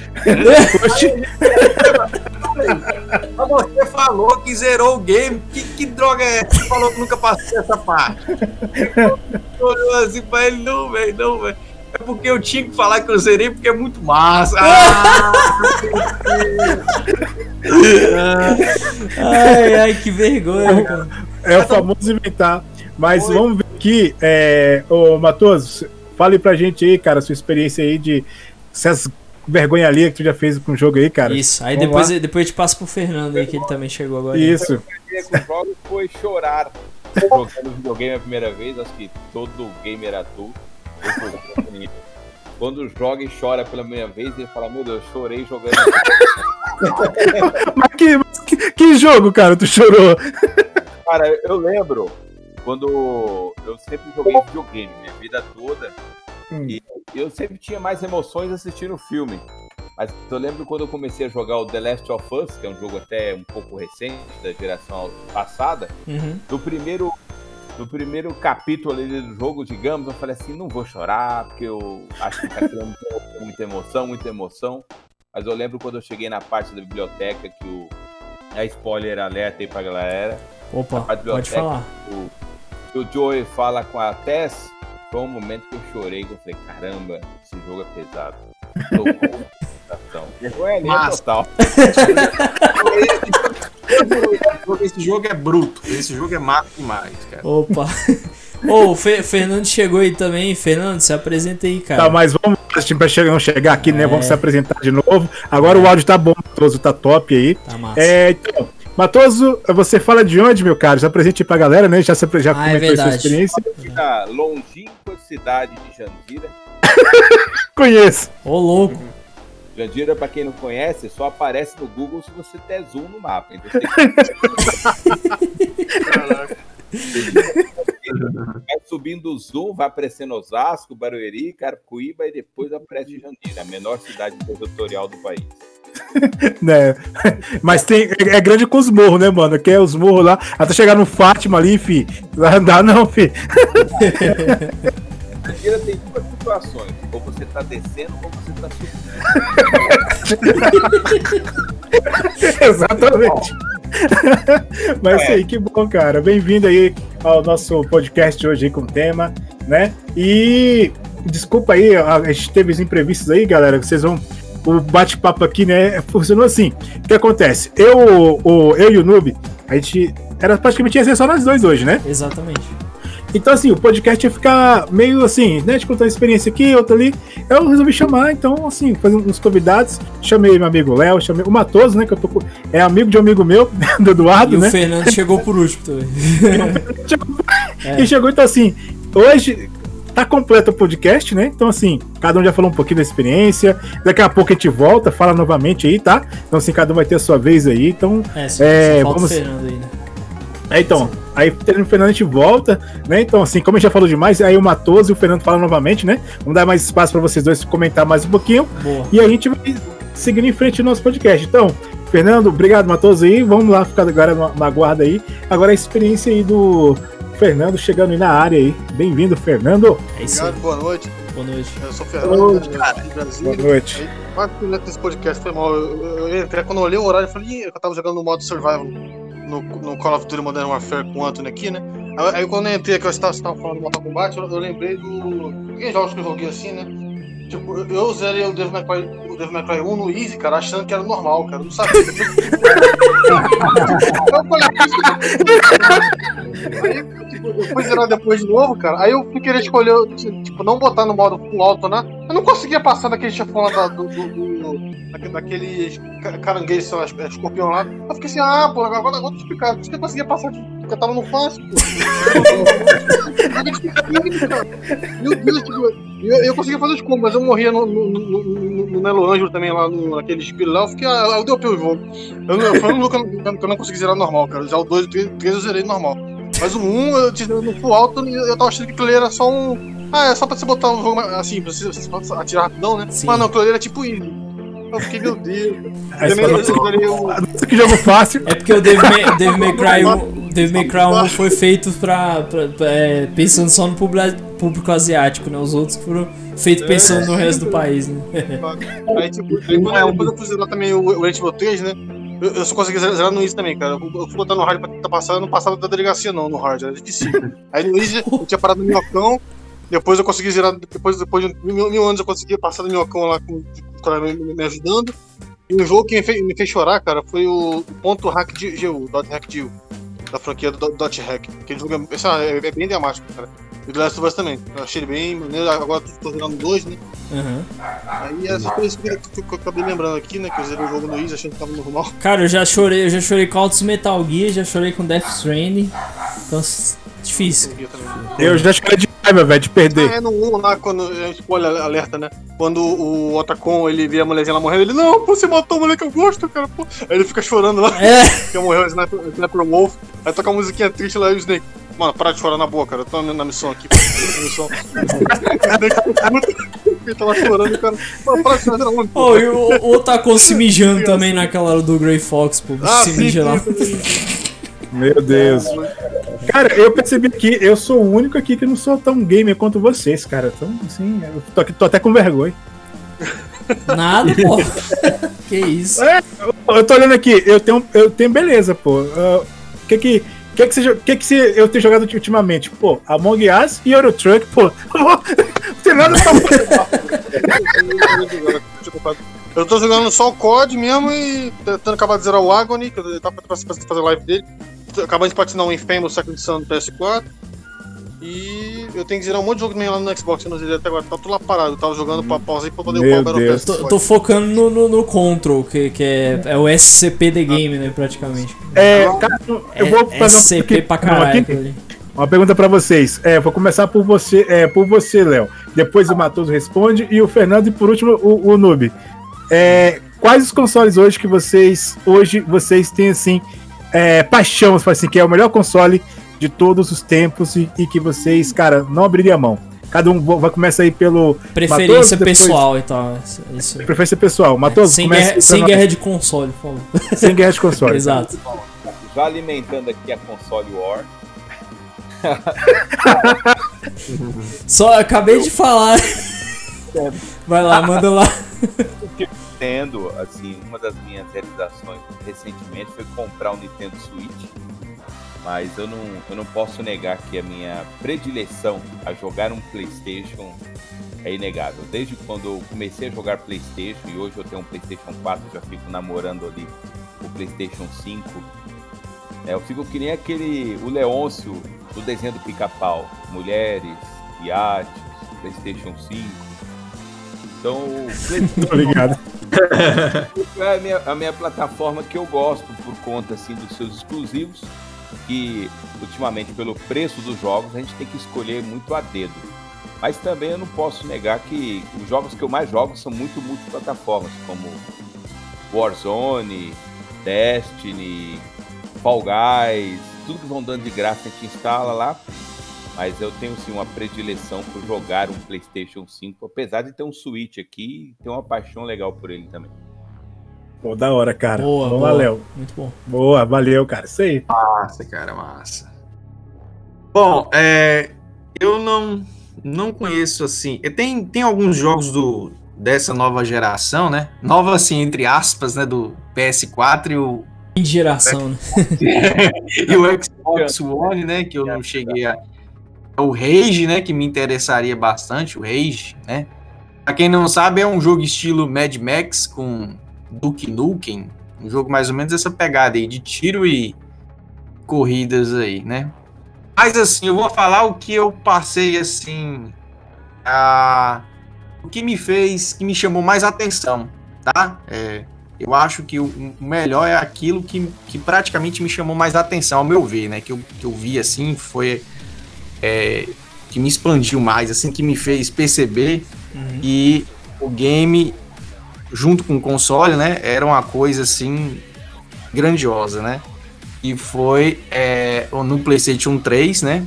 Mas você falou que zerou o game. Que, que droga é essa? Você falou que nunca passou essa parte. Olhou assim pra ele, não, velho, não, velho. É porque eu tinha que falar que eu zerei porque é muito massa. Ah, ai, ai, que vergonha, cara. É o famoso inventar. Mas Oi. vamos ver aqui, é, ô Matoso, fale pra gente aí, cara, sua experiência aí de essas vergonha ali que tu já fez com o jogo aí, cara. Isso, aí depois, depois a gente passa pro Fernando aí, que ele também chegou agora. Isso. com o jogo foi chorar. Jogando videogame a primeira vez, acho que todo gamer adulto. Quando joga e chora pela primeira vez, ele fala: Meu Deus, chorei jogando. mas, que, mas que, que jogo, cara, tu chorou? Cara, eu lembro quando eu sempre joguei videogame, minha vida toda. Hum. E eu sempre tinha mais emoções assistindo o filme. Mas eu lembro quando eu comecei a jogar o The Last of Us, que é um jogo até um pouco recente, da geração passada, uhum. no primeiro no primeiro capítulo ali do jogo, digamos, eu falei assim, não vou chorar, porque eu acho que tá criando muita emoção, muita emoção. Mas eu lembro quando eu cheguei na parte da biblioteca, que o. É spoiler alerta aí pra galera. Opa, pode falar. O, o Joey fala com a Tess, foi um momento que eu chorei, que eu falei, caramba, esse jogo é pesado. Vergonha total. esse jogo é bruto, esse jogo é mato demais, cara. Opa. Ô, oh, o Fe Fernando chegou aí também. Fernando, se apresenta aí, cara. Tá, mas vamos pra chegar, chegar aqui, né? Vamos é. se apresentar de novo. Agora é. o áudio tá bom, tá top aí. Tá massa. É, então, Matoso, você fala de onde, meu caro? Se apresente pra galera, né? Já, se, já ah, comentou é sua experiência. Da longínqua cidade de Jandira. Conheço. Ô, louco. Jandira, para quem não conhece, só aparece no Google se você der zoom no mapa. Então vai subindo o zoom, vai aparecendo Osasco, Barueri, Carapicuíba e depois aparece Jandira, a menor cidade territorial do país. né? Mas tem, é, é, grande com os morros, né, mano? Que é os morros lá, até chegar no Fátima ali, fi. Vai andar não, fi. Jandira tem duas situações. Ou você tá descendo ou você tá subindo. Exatamente. Mas é. aí, que bom, cara. Bem-vindo aí ao nosso podcast hoje aí com o tema, né? E desculpa aí, a gente teve os imprevistos aí, galera. Vocês vão. O bate-papo aqui, né? Funcionou assim. O que acontece? Eu, o, eu e o Noob, a gente. Era praticamente ia ser só nós dois hoje, né? Exatamente. Então, assim, o podcast ia ficar meio assim, né? De contar experiência aqui, outra ali. Eu resolvi chamar, então, assim, fazer uns convidados. Chamei meu amigo Léo, chamei o Matoso, né? Que eu tô É amigo de um amigo meu, do Eduardo, e né? O Fernando chegou por último também. é. E chegou, então, assim, hoje tá completo o podcast, né? Então, assim, cada um já falou um pouquinho da experiência. Daqui a pouco a gente volta, fala novamente aí, tá? Então, assim, cada um vai ter a sua vez aí. Então, é, é vamos. Fernando aí, né? É, então, Sim. aí o Fernando a gente volta, né? Então, assim, como a gente já falou demais, aí o Matoso e o Fernando falam novamente, né? Vamos dar mais espaço para vocês dois comentar mais um pouquinho. Boa. E a gente vai seguindo em frente no nosso podcast. Então, Fernando, obrigado, Matoso aí. Vamos lá ficar agora na guarda aí. Agora a experiência aí do Fernando chegando aí na área aí. Bem-vindo, Fernando. É isso. Obrigado, boa noite. Boa noite. Eu sou o Fernando, de Brasil. Boa noite. Quase nesse podcast foi mal. Eu, eu, eu, quando eu olhei o horário, eu falei, eu tava jogando no modo survival no, no Call of Duty Modern Warfare com o Anthony aqui, né? Aí, aí quando eu entrei aqui, eu estava, estava falando do Mortal Kombat, eu, eu lembrei do. Quem jogos que eu joguei assim, né? Tipo, eu zerei o Devil May Cry, o Devil May Cry 1 no Easy, cara, achando que era normal, cara. Eu não sabia. aí, tipo, eu fui zerar depois de novo, cara. Aí eu fui querer escolher, tipo, não botar no modo full alto, né? Eu não conseguia passar daquele chefão lá do, do, do, daquele caranguejo, sei lá, escorpião lá. Eu fiquei assim, ah, pô, agora, agora eu vou explicar. Você conseguia passar porque eu tava no fácil, pô. Meu Deus, tipo. Eu, eu conseguia fazer os combos, mas eu morria no, no, no, no, no Nelo Ângelo também, lá no, naquele espírito lá. Eu fiquei, ah, eu dei o jogo. Eu, eu, um lugar que eu não consegui zerar normal, cara. Já o 2 e o 3 eu zerei normal. Mas o 1, um, eu, no full alto, eu tava achando que aquilo era só um. Ah, é só pra você botar um jogo assim, pra você, você atirar rapidão, né? Sim. Mas não, aquilo ali era tipo isso. Eu fiquei, meu Deus. Nossa, que jogo fácil. É porque o Dave May, Cry 1, Dave May Cry 1 foi feito pra, pra, pra é, pensando só no público asiático, né? Os outros foram feitos pensando no resto do país, né? Aí, tipo, depois, eu fui zerar também o Resident Evil 3, né? Eu, eu só consegui zerar no Easy também, cara. Eu fui botar no hard pra tentar passar, eu não passava da delegacia não, no hard, era difícil. Aí no Easy eu tinha parado no minhocão, depois eu consegui zerar, depois, depois de mil, mil anos eu consegui passar no minhocão lá com, com me, me ajudando. E um jogo que me fez, me fez chorar, cara, foi o ponto hack de GU, Dot Hack GU, da franquia do Dot Hack. Aquele jogo é, é, é bem dramático, cara. E o The Last of Us também. Eu achei ele bem maneiro. Agora tô jogando dois, né? Uhum. Aí essa foi isso que, que, que, eu acabei lembrando aqui, né? Que eu zerei o jogo no Easy achando que tava normal. Cara, eu já chorei, eu já chorei com Altos Metal Gear, já chorei com Death Stranding. Então, difícil. Eu já chorei de raiva, velho, de perder. Ah, é no 1 lá, quando a gente olha alerta, né? Quando o Otacon ele vê a mulherzinha lá morrendo, ele, não, pô, você matou a mulher que eu gosto, cara, pô. Aí ele fica chorando lá. É. Que morreu o Sniper, Sniper Wolf. Aí toca uma musiquinha triste lá e o Snake. Mano, para de chorar na boa, cara. Eu tô na missão aqui. Na missão. Ele tava chorando, cara. Mano, para de chorar na boa. Oh, e o, o Otacon se mijando também naquela hora do Grey Fox, pô. Ah, se sim, mija lá. Meu Deus. Cara, eu percebi que eu sou o único aqui que não sou tão gamer quanto vocês, cara. Então, assim, eu tô, aqui, tô até com vergonha. Nada, pô. que isso? É, eu tô olhando aqui, eu tenho, eu tenho beleza, pô. O uh, que que o que, que, você, que, que você, eu tenho jogado ultimamente? Pô, Among Us e Euro Truck, pô. Não tem nada pra Eu tô jogando só o COD mesmo e tentando acabar de zerar o Agony, que eu tava pra fazer live dele. Acabando de patinar o Infamous Second Son do PS4. E eu tenho que zerar um monte de jogo também lá no Xbox, eu não zerei até agora. Tá tudo lá parado, eu tava jogando pra pausa aí pra poder upar o Battle Pass. Tô, tô focando no, no, no, Control, que, que é, é o SCP The Game, né, praticamente. É, cara, eu vou é fazer SCP um... pra caralho. Uma pergunta para vocês. É, vou começar por você, é, por você, Léo. Depois o Matoso responde e o Fernando e por último o, o Noob. é, quais os consoles hoje que vocês hoje vocês têm assim é, paixão, assim, que é o melhor console de todos os tempos e, e que vocês, cara, não abriria a mão. Cada um vai começar aí pelo. Preferência Matoso, pessoal então. Isso. Preferência pessoal. Matoso, é, sem, guerra, sem guerra, de console, por favor. Sem guerra de console. Exato. Já alimentando aqui a console War. Só acabei de falar. Vai lá, manda lá. Nintendo, assim, uma das minhas realizações recentemente foi comprar um Nintendo Switch mas eu não, eu não posso negar que a minha predileção a jogar um PlayStation é inegável. Desde quando eu comecei a jogar PlayStation e hoje eu tenho um PlayStation 4, já fico namorando ali o PlayStation 5. É, eu fico que nem aquele o Leôncio do desenho do Pica-Pau: mulheres, iates, PlayStation 5. Então, o PlayStation. Obrigado. É a minha, a minha plataforma que eu gosto por conta assim dos seus exclusivos que ultimamente pelo preço dos jogos a gente tem que escolher muito a dedo. Mas também eu não posso negar que os jogos que eu mais jogo são muito multiplataformas, como Warzone, Destiny, Fall Guys, tudo que vão dando de graça a gente instala lá. Mas eu tenho sim uma predileção por jogar um PlayStation 5, apesar de ter um Switch aqui, ter uma paixão legal por ele também. Pô, da hora, cara. Boa, bom, boa. Valeu. Muito bom. Boa, valeu, cara. Isso aí. Massa, cara, massa. Bom, é, eu não não conheço assim. Tem, tem alguns jogos do dessa nova geração, né? Nova assim entre aspas, né, do PS4 e o de geração, né? e o Xbox One, né, que eu não cheguei a o Rage, né, que me interessaria bastante, o Rage, né? Pra quem não sabe, é um jogo estilo Mad Max com Duke Nukem, um jogo mais ou menos essa pegada aí de tiro e corridas aí, né? Mas assim, eu vou falar o que eu passei assim, a... o que me fez, que me chamou mais atenção, tá? É, eu acho que o melhor é aquilo que, que praticamente me chamou mais atenção, ao meu ver, né? Que eu, que eu vi assim, foi é, que me expandiu mais, assim, que me fez perceber uhum. e o game junto com o console, né, era uma coisa assim grandiosa, né? E foi é, no PlayStation 3, né?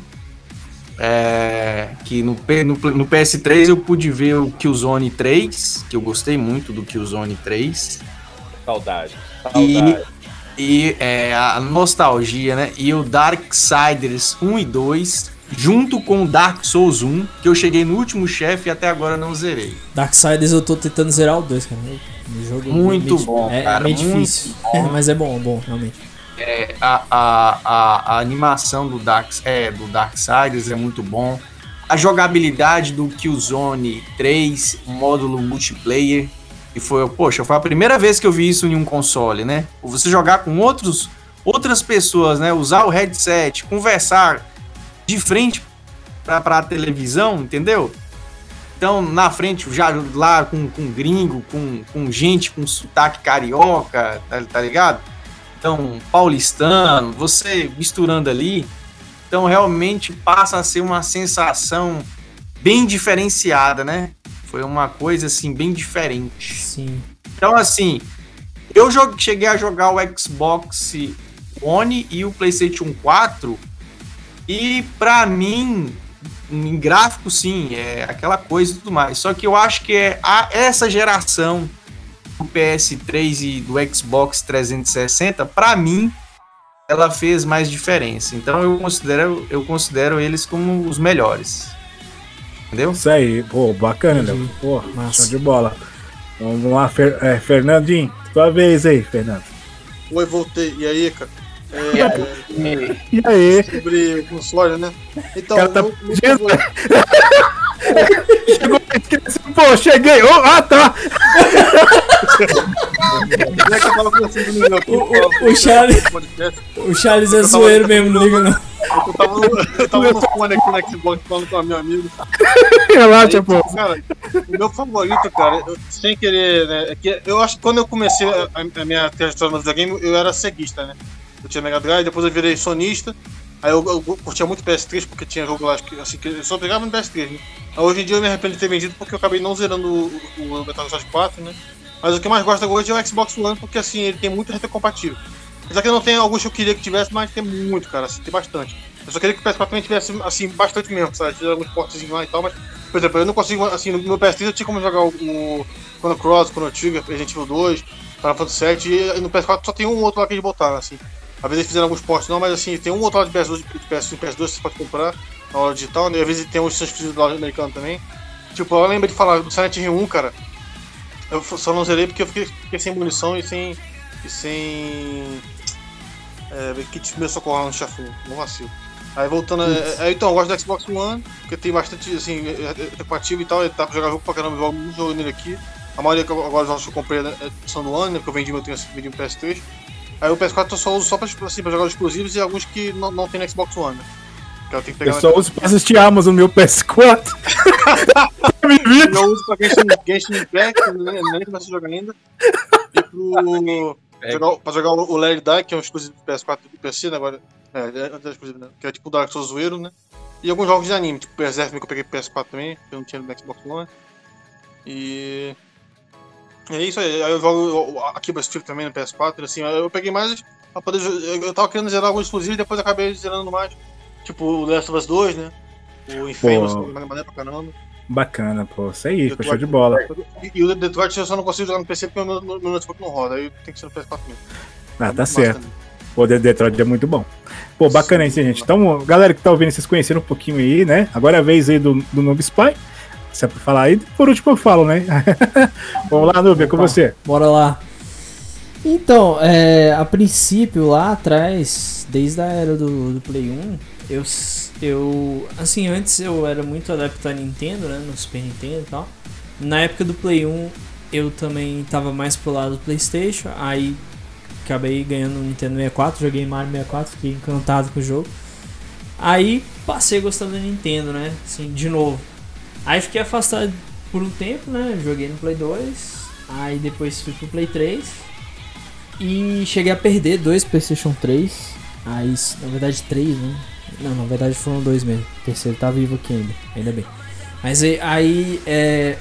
É, que no, no, no, PS3 eu pude ver o Killzone 3, que eu gostei muito do Killzone 3. Saudade. Saudade. E, e é, a nostalgia, né? E o Darksiders 1 e 2 junto com Dark Souls 1, que eu cheguei no último chefe e até agora não zerei. Darksiders eu tô tentando zerar o 2, cara. O jogo muito bom, é, cara. É meio difícil, mas é bom, bom, realmente. É, a, a, a, a, animação do Dark, é, do Darksiders é muito bom. A jogabilidade do Killzone 3, módulo multiplayer, e foi, poxa, foi a primeira vez que eu vi isso em um console, né? Você jogar com outros, outras pessoas, né? Usar o headset, conversar de frente para a televisão, entendeu? Então, na frente, já lá com, com gringo, com, com gente com sotaque carioca, tá, tá ligado? Então, paulistano, você misturando ali. Então, realmente passa a ser uma sensação bem diferenciada, né? Foi uma coisa, assim, bem diferente. Sim. Então, assim, eu cheguei a jogar o Xbox One e o PlayStation 4 e para mim, em gráfico, sim, é aquela coisa e tudo mais. Só que eu acho que é a, essa geração do PS3 e do Xbox 360, para mim, ela fez mais diferença. Então eu considero, eu considero eles como os melhores. Entendeu? Isso aí, pô, bacana, Léo. Pô, show de bola. Vamos lá, Fer, é, Fernandinho, tua vez aí, Fernando. Oi, voltei. E aí, cara? É, e aí? Sobre o console, né? Então, tá meu, meu Chegou pô, cheguei! Oh, ah, tá! o, o, o, Charles, o Charles é zoeiro mesmo, não liga não. Eu tava, eu tava no fone aqui na Xbox falando com meu amigo. Relaxa, pô. Cara, o meu favorito, cara, eu, sem querer, né? É que eu acho que quando eu comecei a, a minha trajetória no videogame, eu era ceguista, né? Eu tinha Mega Drive, depois eu virei sonista. Aí eu, eu, curtia muito PS3 porque tinha jogo lá, assim, que eu só pegava no PS3, né? Aí hoje em dia eu me arrependo de ter vendido porque eu acabei não zerando o, o Metal Gear Solid 4, né? Mas o que eu mais gosto hoje é o Xbox One, porque assim, ele tem muito retrocompatível. Apesar que não tem alguns que eu queria que tivesse, mas tem muito, cara, assim, tem bastante. Eu só queria que o PS4 também tivesse, assim, bastante mesmo, sabe? Tinha alguns portezinhos lá e tal, mas, por exemplo, eu não consigo, assim, no meu PS3 eu tinha como jogar o, o Chrono Cross, Chrono Trigger, Resident Evil 2, Final Fantasy 7, e no PS4 só tem um outro lá que eles botaram, assim. Às vezes eles fizeram alguns portes não, mas assim, tem um outro lá de PS2, de PS1 e PS2 que você pode comprar na hora digital, né? Às vezes tem uns exclusivos da loja americana também. Tipo, eu lembro de falar do Silent Hill 1, cara. Eu só não zerei porque eu fiquei, fiquei sem munição e sem. e sem. É, kit meu socorro no chafão, não vacilo. Aí voltando, é, é, então, eu gosto do Xbox One, porque tem bastante, assim, é, é, e tal, ele dá pra jogar jogo pra caramba, eu jogo muito jogo nele aqui. A maioria agora os jogos que eu comprei né, são do ano, né, porque eu vendi meu, tenho, vendi um PS3. Aí o PS4 eu só uso só pra, assim, pra jogar os exclusivos e alguns que não, não tem no Xbox One, né? eu, tenho que pegar eu só uso pra assistir Amazon no meu PS4. eu uso pra Genshin, Genshin Impact, né? nem comecei a jogar ainda. E pro. É. Jogar, pra jogar o Larry Die, que é um exclusivo do PS4 e do PC, né? Agora, é, é, é exclusivo, né? Que é tipo o Dark Souls zoeiro, né? E alguns jogos de anime, tipo Berserk, que eu peguei pro PS4 também, que eu não tinha no Xbox One. E. É isso aí, eu jogo o Street também no PS4, assim, eu peguei mais pra poder. Eu tava querendo zerar alguns exclusivos e depois acabei zerando mais. Tipo o Last of Us 2, né? O Infamous, que é maneiro pra caramba. Bacana, pô. Isso aí, Detroit, show de bola. E o Detroit eu só não consigo jogar no PC porque o meu, meu notebook não roda, aí tem que ser no PS4 mesmo. Ah, tá certo. O Detroit é muito bom. Pô, bacana isso, gente. Então, galera que tá ouvindo, vocês conheceram um pouquinho aí, né? Agora é a vez aí do, do Noob Spy. Se é pra falar aí, por último eu falo, né? Vamos lá, é com você. Bora lá. Então, é, a princípio, lá atrás, desde a era do, do Play 1, eu, eu. Assim, antes eu era muito adepto a Nintendo, né? No Super Nintendo e tal. Na época do Play 1, eu também tava mais pro lado do PlayStation. Aí acabei ganhando o Nintendo 64, joguei Mario 64, fiquei encantado com o jogo. Aí passei gostando do Nintendo, né? Assim, de novo. Aí fiquei afastado por um tempo, né? Joguei no Play 2. Aí depois fui pro Play 3. E cheguei a perder dois PlayStation 3. Aí, na verdade, três, né? Não, na verdade foram dois mesmo. O terceiro tá vivo aqui ainda, ainda bem. Mas aí, aí é,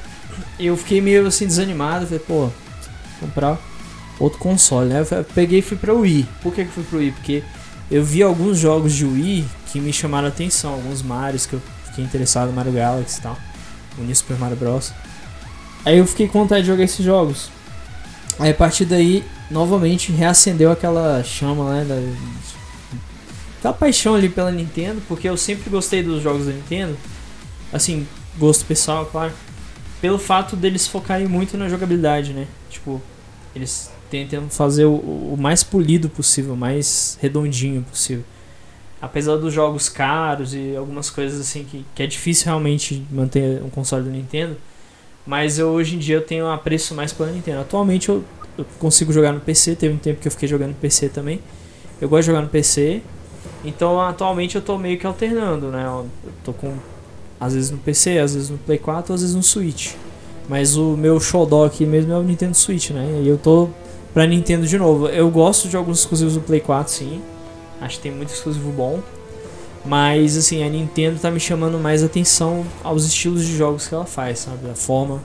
eu fiquei meio assim desanimado. Falei, pô, comprar outro console, né? Eu peguei e fui pra Wii. Por que, que fui pro Wii? Porque eu vi alguns jogos de Wii que me chamaram a atenção. Alguns Marios que eu fiquei interessado, Mario Galaxy e tal. O New Super Mario Bros. Aí eu fiquei com vontade de jogar esses jogos. Aí a partir daí, novamente, reacendeu aquela chama, né? Da, aquela paixão ali pela Nintendo, porque eu sempre gostei dos jogos da Nintendo. Assim, gosto pessoal, claro. Pelo fato deles focarem muito na jogabilidade, né? Tipo, eles tentam fazer o, o mais polido possível, o mais redondinho possível. Apesar dos jogos caros e algumas coisas assim que, que é difícil realmente manter um console da Nintendo. Mas eu, hoje em dia eu tenho um apreço mais pela Nintendo. Atualmente eu, eu consigo jogar no PC, teve um tempo que eu fiquei jogando no PC também. Eu gosto de jogar no PC, então atualmente eu tô meio que alternando, né? Eu tô com às vezes no PC, às vezes no Play 4, às vezes no Switch. Mas o meu showdown aqui mesmo é o Nintendo Switch, né? E eu tô pra Nintendo de novo. Eu gosto de alguns exclusivos do Play 4, sim. Acho que tem muito exclusivo bom. Mas assim, a Nintendo tá me chamando mais atenção aos estilos de jogos que ela faz, sabe? A forma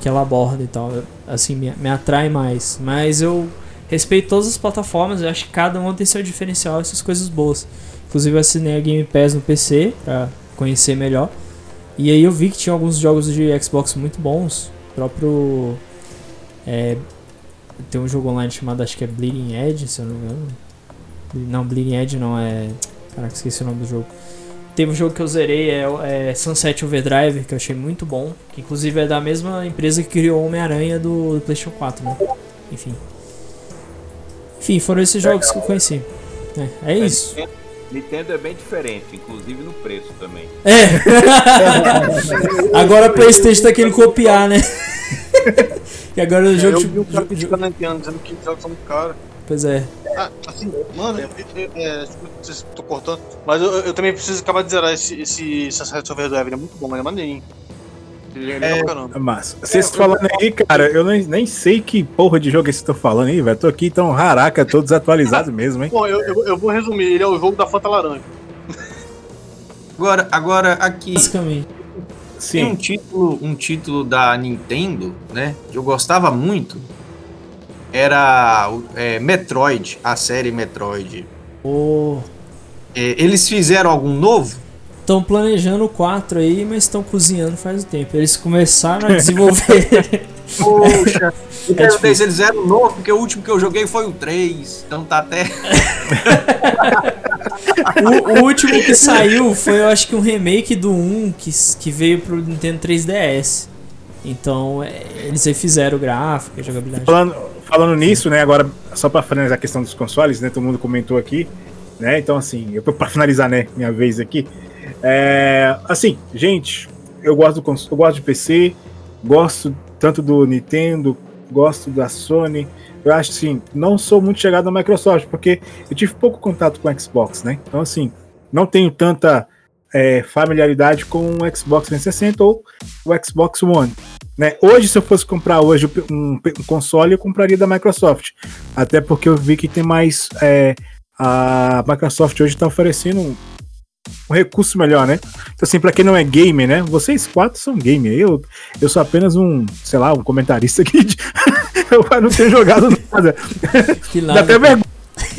que ela aborda e tal. Assim, me, me atrai mais. Mas eu respeito todas as plataformas, eu acho que cada uma tem seu diferencial, essas coisas boas. Inclusive eu assinei a Game Pass no PC pra conhecer melhor. E aí eu vi que tinha alguns jogos de Xbox muito bons. O próprio. É, tem um jogo online chamado acho que é Bleeding Edge, se eu não me engano. Não, Bleeding Edge não é. Caraca, esqueci o nome do jogo. Teve um jogo que eu zerei, é, é, Sunset Overdrive, que eu achei muito bom. Que inclusive é da mesma empresa que criou Homem-Aranha do, do PlayStation 4, né? Enfim. Enfim, foram esses jogos que eu conheci. É, é isso. Nintendo é bem diferente, inclusive no preço também. É. agora a PlayStation tá querendo copiar, né? e agora o jogo. Eu vi um cara criticando a Nintendo dizendo que os jogos são muito caros. Pois é. Ah, assim, mano, é, é, tô cortando, mas eu, eu, também preciso acabar de zerar esse, esse Sunset Overdrive, ele é muito bom, ele é maneirinho. É, massa. Vocês é, falando aí, cara, eu nem, nem sei que porra de jogo é esse que tô falando aí, velho. Tô aqui tão raraca, tô desatualizado mesmo, hein? Bom, eu, eu, eu, vou resumir, ele é o jogo da Fanta Laranja. Agora, agora aqui. Basicamente. Sim. Tem um título, um título da Nintendo, né? Que eu gostava muito. Era é, Metroid, a série Metroid. Oh. É, eles fizeram algum novo? Estão planejando o 4 aí, mas estão cozinhando faz um tempo. Eles começaram a desenvolver. Poxa, eu é perguntei se eles eram novos, porque o último que eu joguei foi o 3. Então tá até. o, o, último que saiu foi, eu acho que um remake do 1 que, que veio pro Nintendo 3DS. Então, é, eles refizeram o gráfico, a jogabilidade. Falando, falando nisso, né, agora, só pra finalizar a questão dos consoles, né, todo mundo comentou aqui, né, então assim, eu, pra finalizar, né, minha vez aqui, é, assim, gente, eu gosto, do, eu gosto de PC, gosto tanto do Nintendo, gosto da Sony. Eu acho assim, não sou muito chegado na Microsoft, porque eu tive pouco contato com o Xbox, né? Então, assim, não tenho tanta é, familiaridade com o Xbox 360 ou o Xbox One. Né? Hoje, se eu fosse comprar hoje um, um console, eu compraria da Microsoft. Até porque eu vi que tem mais. É, a Microsoft hoje está oferecendo um recurso melhor, né? Então, assim, pra quem não é gamer, né? Vocês quatro são gamer. Eu, eu sou apenas um, sei lá, um comentarista aqui. De... eu não tenho jogado nada. Que Dá até vergonha.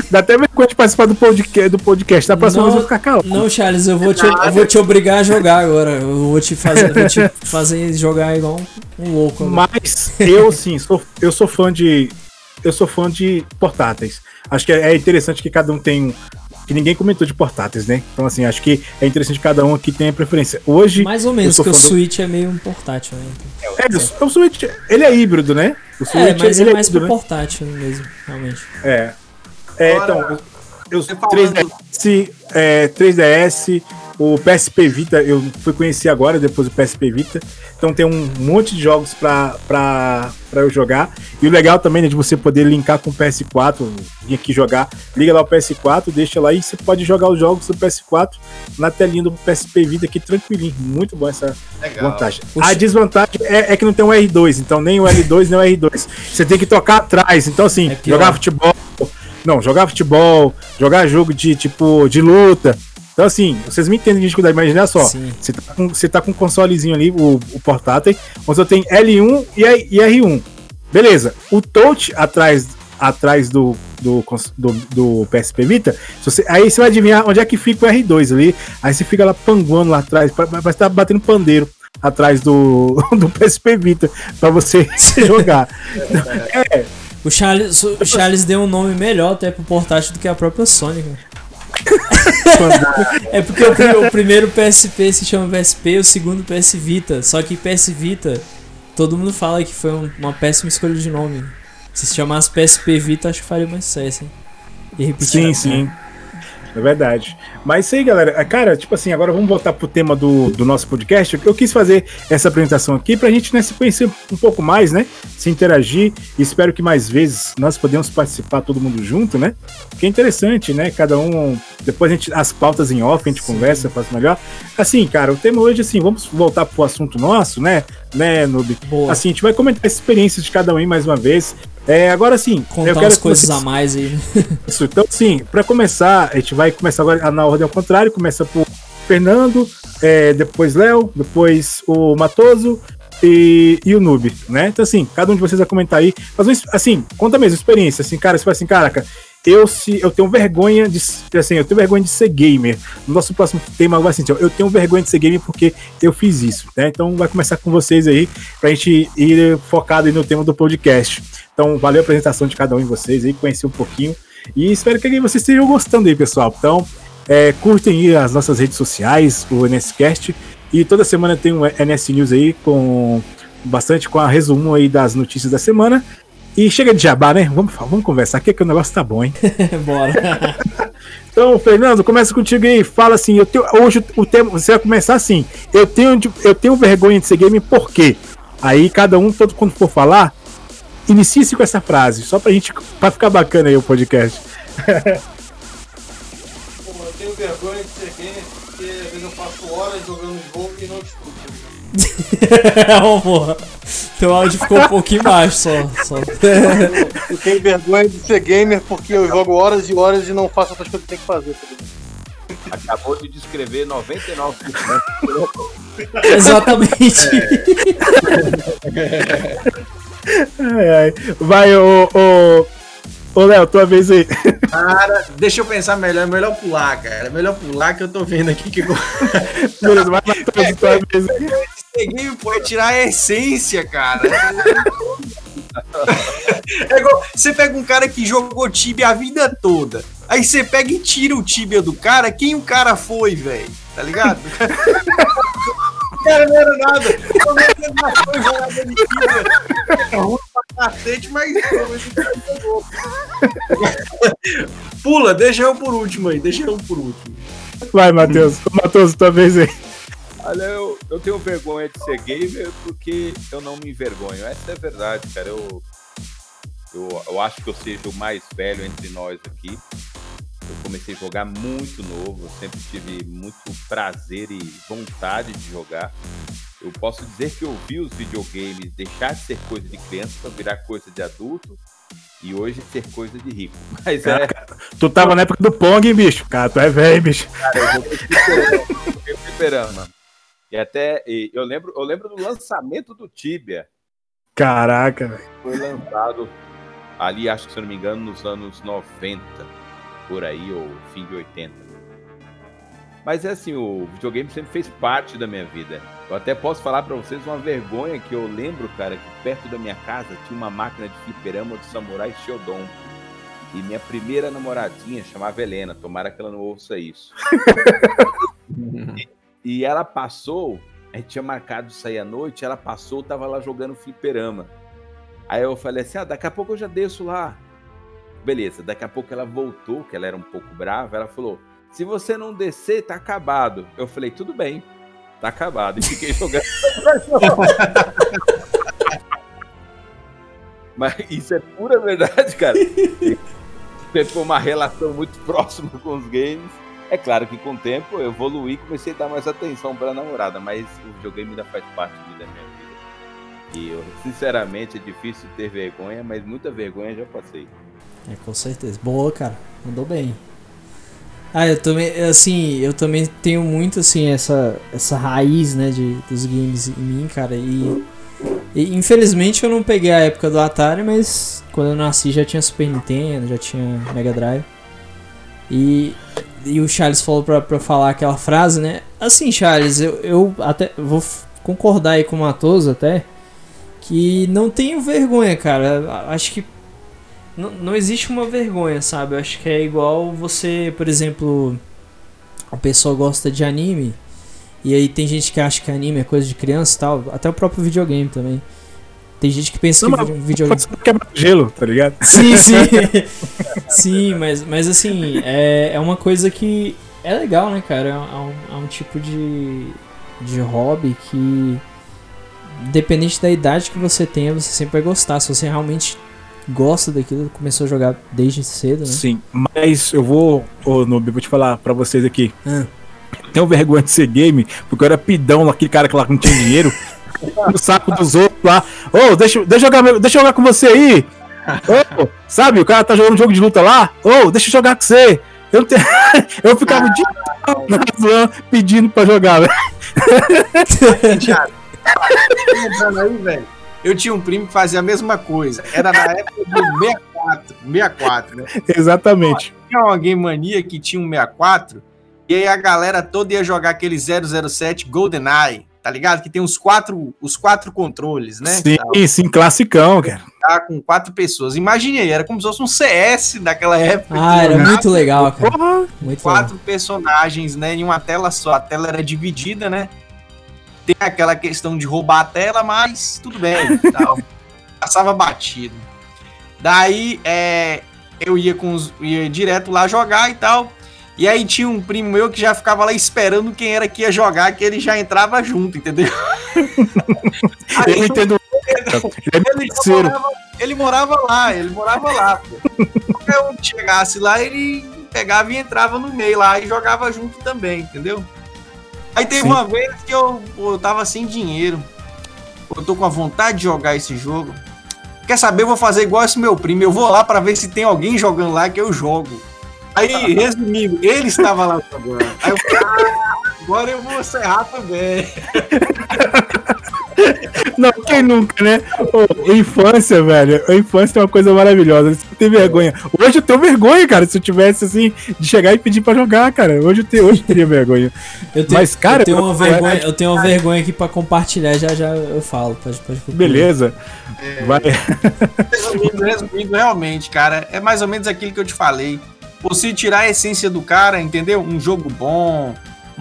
Dá até vergonha de participar do podcast, do podcast. Da próxima vez eu vou ficar calado. Não, Charles, eu vou, te, eu vou te obrigar a jogar agora. Eu vou te fazer, vou te fazer jogar igual um, um louco. Agora. Mas eu sim, sou, eu sou fã de. Eu sou fã de portáteis. Acho que é interessante que cada um tem que ninguém comentou de portáteis, né? Então, assim, acho que é interessante cada um aqui tenha preferência. Hoje. Mais ou menos, porque o Switch do... é meio um portátil, né? É, o, o Switch, ele é híbrido, né? O é, Switch, é, mas é mais é híbrido, pro né? portátil mesmo, realmente. É. É, então, eu, 3DS, é, 3DS, o PSP Vita, eu fui conhecer agora, depois do PSP Vita. Então tem um monte de jogos para eu jogar. E o legal também é de você poder linkar com o PS4, vir aqui jogar, liga lá o PS4, deixa lá e você pode jogar os jogos do PS4 na telinha do PSP Vita aqui tranquilinho. Muito bom essa legal. vantagem. Puxa. A desvantagem é, é, que não tem um R2, então nem o L2 nem o R2. Você tem que tocar atrás. Então, assim, é jogar futebol. Não, jogar futebol, jogar jogo de tipo de luta então, assim, vocês me entendem de dificuldade, imagina só. Você tá, com, você tá com um consolezinho ali, o, o portátil, onde você tem L1 e, e R1. Beleza. O touch atrás, atrás do, do, do, do PSP Vita, você, aí você vai adivinhar onde é que fica o R2 ali. Aí você fica lá panguando lá atrás, parece estar tá batendo pandeiro atrás do, do PSP Vita para você jogar. é. O Charles, o Charles deu um nome melhor até pro portátil do que a própria Sony, é porque o, o, primeiro PSP se chama PSP, o segundo PS Vita. Só que PS Vita, todo mundo fala que foi um, uma péssima escolha de nome. Se se chamasse PSP Vita, acho que faria mais sucesso, hein? E repetir. Sim, sim. É verdade. Mas isso aí, galera. É, cara, tipo assim, agora vamos voltar pro tema do, do nosso podcast. Eu quis fazer essa apresentação aqui pra gente né, se conhecer um pouco mais, né? Se interagir. Espero que mais vezes nós podemos participar todo mundo junto, né? Que é interessante, né? Cada um. Depois a gente. As pautas em off, a gente Sim. conversa, faz melhor. Assim, cara, o tema hoje, assim, vamos voltar pro assunto nosso, né? Né, Noob? Boa. Assim, a gente vai comentar as experiências de cada um aí mais uma vez. É, agora sim. Contar eu quero as coisas vocês... a mais aí. Isso, então sim, para começar, a gente vai começar agora na ordem ao contrário, começa por Fernando, é, depois Léo, depois o Matoso e, e, o Noob, né? Então assim, cada um de vocês vai comentar aí, mas assim, conta mesmo, experiência, assim, cara, você fala assim, caraca, eu se eu tenho vergonha de assim, eu tenho vergonha de ser gamer. No nosso próximo tema vai assim, eu tenho vergonha de ser gamer porque eu fiz isso, né? Então vai começar com vocês aí pra gente ir focado no tema do podcast. Então, valeu a apresentação de cada um de vocês aí, conhecer um pouquinho e espero que vocês estejam gostando aí, pessoal. Então, é, curtem aí as nossas redes sociais, o NSCast, e toda semana tem um NS News aí com bastante com a resumo aí das notícias da semana. E chega de jabá, né? Vamos, vamos conversar aqui que o negócio tá bom, hein? Bora. então, Fernando, começa contigo aí. Fala assim, eu tenho, hoje o tema, você vai começar assim. Eu tenho, eu tenho vergonha de ser game por quê? Aí cada um, todo quando for falar, inicie-se com essa frase, só pra gente, pra ficar bacana aí o podcast. Pô, eu tenho vergonha de ser game porque às vezes eu passo horas jogando jogo e não oh, porra. Teu áudio ficou um pouquinho baixo só. só. eu tenho vergonha de ser gamer porque eu jogo horas e horas e não faço outras coisas que tem que fazer. Acabou de descrever 99%. Exatamente. ai, ai. Vai, ô, ô, ô Léo, tua vez aí. Cara, deixa eu pensar melhor. É melhor pular, cara. É melhor pular que eu tô vendo aqui que. Beleza, vai lá, tua vez aí. Esse pode tirar a essência, cara. É igual, você pega um cara que jogou Tibia a vida toda. Aí você pega e tira o Tibia do cara. Quem o cara foi, velho? Tá ligado? Cara não era nada. Eu não foi jogador de Tibia. É cacete, mas. Pula, deixa eu por último aí. Deixa eu por último. Vai, Matheus. Matheus, tua vez aí. Olha, eu, eu tenho vergonha de ser gamer porque eu não me envergonho. Essa é a verdade, cara. Eu, eu, eu acho que eu seja o mais velho entre nós aqui. Eu comecei a jogar muito novo, eu sempre tive muito prazer e vontade de jogar. Eu posso dizer que eu vi os videogames deixar de ser coisa de criança para virar coisa de adulto e hoje ser coisa de rico. Mas é. Tu tava na época do Pong, bicho? Cara, tu é velho, bicho. Cara, eu vou fliperama. E até e eu lembro, eu lembro do lançamento do Tibia. Caraca, velho. Foi lançado ali, acho que se eu não me engano, nos anos 90, por aí, ou fim de 80. Mas é assim, o videogame sempre fez parte da minha vida. Eu até posso falar para vocês uma vergonha que eu lembro, cara, que perto da minha casa tinha uma máquina de fliperama do Samurai Shodown. E minha primeira namoradinha chamava Helena, tomara que ela não ouça isso. E ela passou, a gente tinha marcado sair à noite, ela passou, tava lá jogando fliperama. Aí eu falei assim: ah, daqui a pouco eu já desço lá. Beleza, daqui a pouco ela voltou, que ela era um pouco brava, ela falou: se você não descer, tá acabado. Eu falei: tudo bem, tá acabado. E fiquei jogando. Mas isso é pura verdade, cara. Foi uma relação muito próxima com os games. É claro que com o tempo eu evoluí comecei a dar mais atenção para a namorada, mas o videogame ainda faz parte da minha vida. E eu, sinceramente, é difícil ter vergonha, mas muita vergonha já passei. É, com certeza. Boa, cara. Mandou bem. Ah, eu também, assim, eu também tenho muito, assim, essa, essa raiz, né, de, dos games em mim, cara, e, e infelizmente eu não peguei a época do Atari, mas quando eu nasci já tinha Super Nintendo, já tinha Mega Drive. E e o Charles falou pra, pra falar aquela frase, né? Assim, Charles, eu, eu até vou concordar aí com o Matoso até. Que não tenho vergonha, cara. Acho que não, não existe uma vergonha, sabe? Eu acho que é igual você, por exemplo, a pessoa gosta de anime. E aí tem gente que acha que anime é coisa de criança e tal. Até o próprio videogame também. Tem gente que pensa não, que videogame. Quebra gelo, tá ligado? Sim, sim. sim, mas, mas assim, é, é uma coisa que é legal, né, cara? É um, é um tipo de, de hobby que, independente da idade que você tenha, você sempre vai gostar. Se você realmente gosta daquilo, começou a jogar desde cedo, né? Sim, mas eu vou, ô Noob, vou te falar pra vocês aqui. Ah. Tenho vergonha de ser game, porque eu era pidão, aquele cara que lá não tinha dinheiro. no saco dos outros lá. Ô, oh, deixa, deixa, eu jogar, deixa eu jogar com você aí. Oh, sabe, o cara tá jogando um jogo de luta lá. Ô, oh, deixa eu jogar com você. Eu, te... eu ficava na pedindo pra jogar, velho. Eu tinha um primo que fazia a mesma coisa. Era na época do 64. 64, né? Exatamente. Tinha uma Game Mania que tinha um 64. E aí a galera toda ia jogar aquele 007 GoldenEye tá ligado? Que tem os quatro, os quatro controles, né? Sim, tá, sim, classicão, cara. Tá com quatro pessoas. Imagine aí, era como se fosse um CS daquela época. Ah, era muito legal, cara. Porra, muito quatro legal. personagens, né? Em uma tela só. A tela era dividida, né? Tem aquela questão de roubar a tela, mas tudo bem. Tal. Passava batido. Daí, é, eu ia, com os, ia direto lá jogar e tal. E aí tinha um primo meu que já ficava lá esperando quem era que ia jogar, que ele já entrava junto, entendeu? aí, eu entendo. Ele, ele, morava, ele morava lá, ele morava lá. Qualquer um que chegasse lá, ele pegava e entrava no meio lá e jogava junto também, entendeu? Aí teve Sim. uma vez que eu, eu tava sem dinheiro. Eu tô com a vontade de jogar esse jogo. Quer saber? Eu vou fazer igual esse meu primo. Eu vou lá para ver se tem alguém jogando lá que eu jogo. Aí, resumindo, ele estava lá jogando. Aí eu falei, ah, Agora eu vou serrar também. Não, quem nunca, né? Oh, infância, velho. A infância é uma coisa maravilhosa. Você tem vergonha. Hoje eu tenho vergonha, cara. Se eu tivesse assim, de chegar e pedir pra jogar, cara. Hoje eu, tenho, hoje eu teria vergonha. Eu tenho, Mas, cara, eu tenho uma vergonha, eu tenho uma vergonha aqui pra compartilhar, já já eu falo. Pode, pode Beleza. É... Vai. Resumindo, resumindo, realmente, cara, é mais ou menos aquilo que eu te falei. Você tirar a essência do cara, entendeu? Um jogo bom,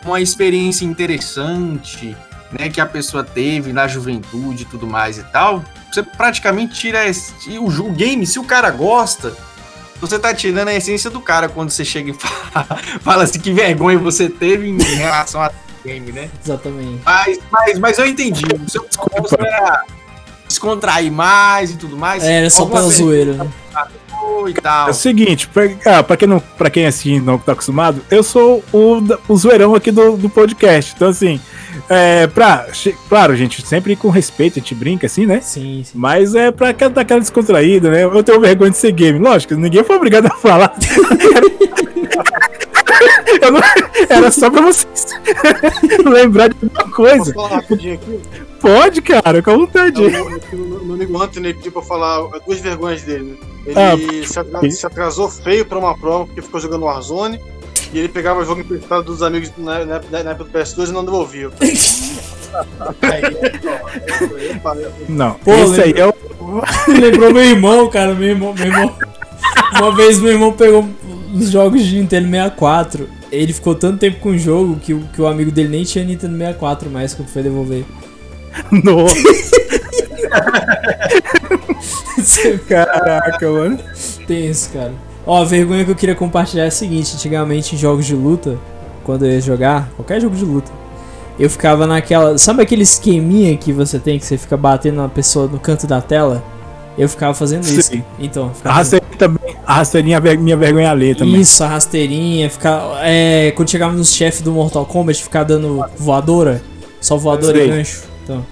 uma experiência interessante né, que a pessoa teve na juventude e tudo mais e tal, você praticamente tira esse, o, o game, se o cara gosta, você tá tirando a essência do cara quando você chega e fala, fala assim que vergonha você teve em relação a game, né? Exatamente. Mas, mas, mas eu entendi. O seu propósito era descontrair mais e tudo mais. É, era só pela zoeira, né? E tal. É o seguinte, pra, ah, pra, quem, não, pra quem assim não tá acostumado, eu sou o, o zoeirão aqui do, do podcast. Então, assim, é, pra, claro, gente, sempre com respeito, a gente brinca assim, né? Sim, sim. Mas é pra dar aquela descontraída, né? Eu tenho vergonha de ser game. Lógico, ninguém foi obrigado a falar. não, era só pra vocês lembrar de alguma coisa. Posso falar rapidinho aqui? Pode, cara, com vontade. Meu amigo Anthony pediu pra falar duas vergonhas dele. Né? Ele ah, se, atrasou, se atrasou feio pra uma prova porque ficou jogando Warzone. E ele pegava o jogo emprestado dos amigos na, na, na época do PS2 e não devolvia. não, Pô, esse aí é o. Lembrou meu irmão, cara. Meu irmão, meu irmão. Uma vez meu irmão pegou os jogos de Nintendo 64. Ele ficou tanto tempo com o jogo que, que o amigo dele nem tinha Nintendo 64 mais quando foi devolver. Nossa! Caraca, mano. Tem isso, cara. Ó, a vergonha que eu queria compartilhar é a seguinte: antigamente em jogos de luta, quando eu ia jogar, qualquer jogo de luta, eu ficava naquela. Sabe aquele esqueminha que você tem que você fica batendo na pessoa no canto da tela? Eu ficava fazendo Sim. isso. Então, ficava... a rasteirinha também. A rasteirinha minha vergonha ali também. Isso, a rasteirinha, ficar. É, quando chegava nos chefes do Mortal Kombat, ficar dando voadora. Só voadora e gancho. Então.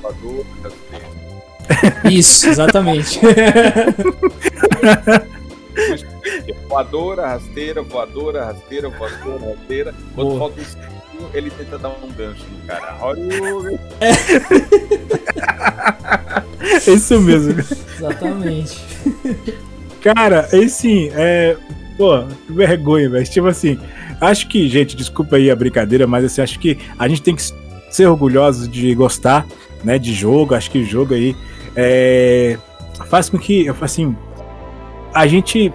Isso, exatamente. voadora, rasteira, voadora, rasteira, voadora, rasteira. Quando falta um segundo, ele tenta dar um gancho no cara. Olha é. Isso mesmo. Exatamente. Cara, assim, é. Pô, que vergonha, velho. Tipo assim, acho que, gente, desculpa aí a brincadeira, mas assim, acho que a gente tem que ser orgulhosos de gostar, né, de jogo. Acho que o jogo aí é, faz com que, assim, a gente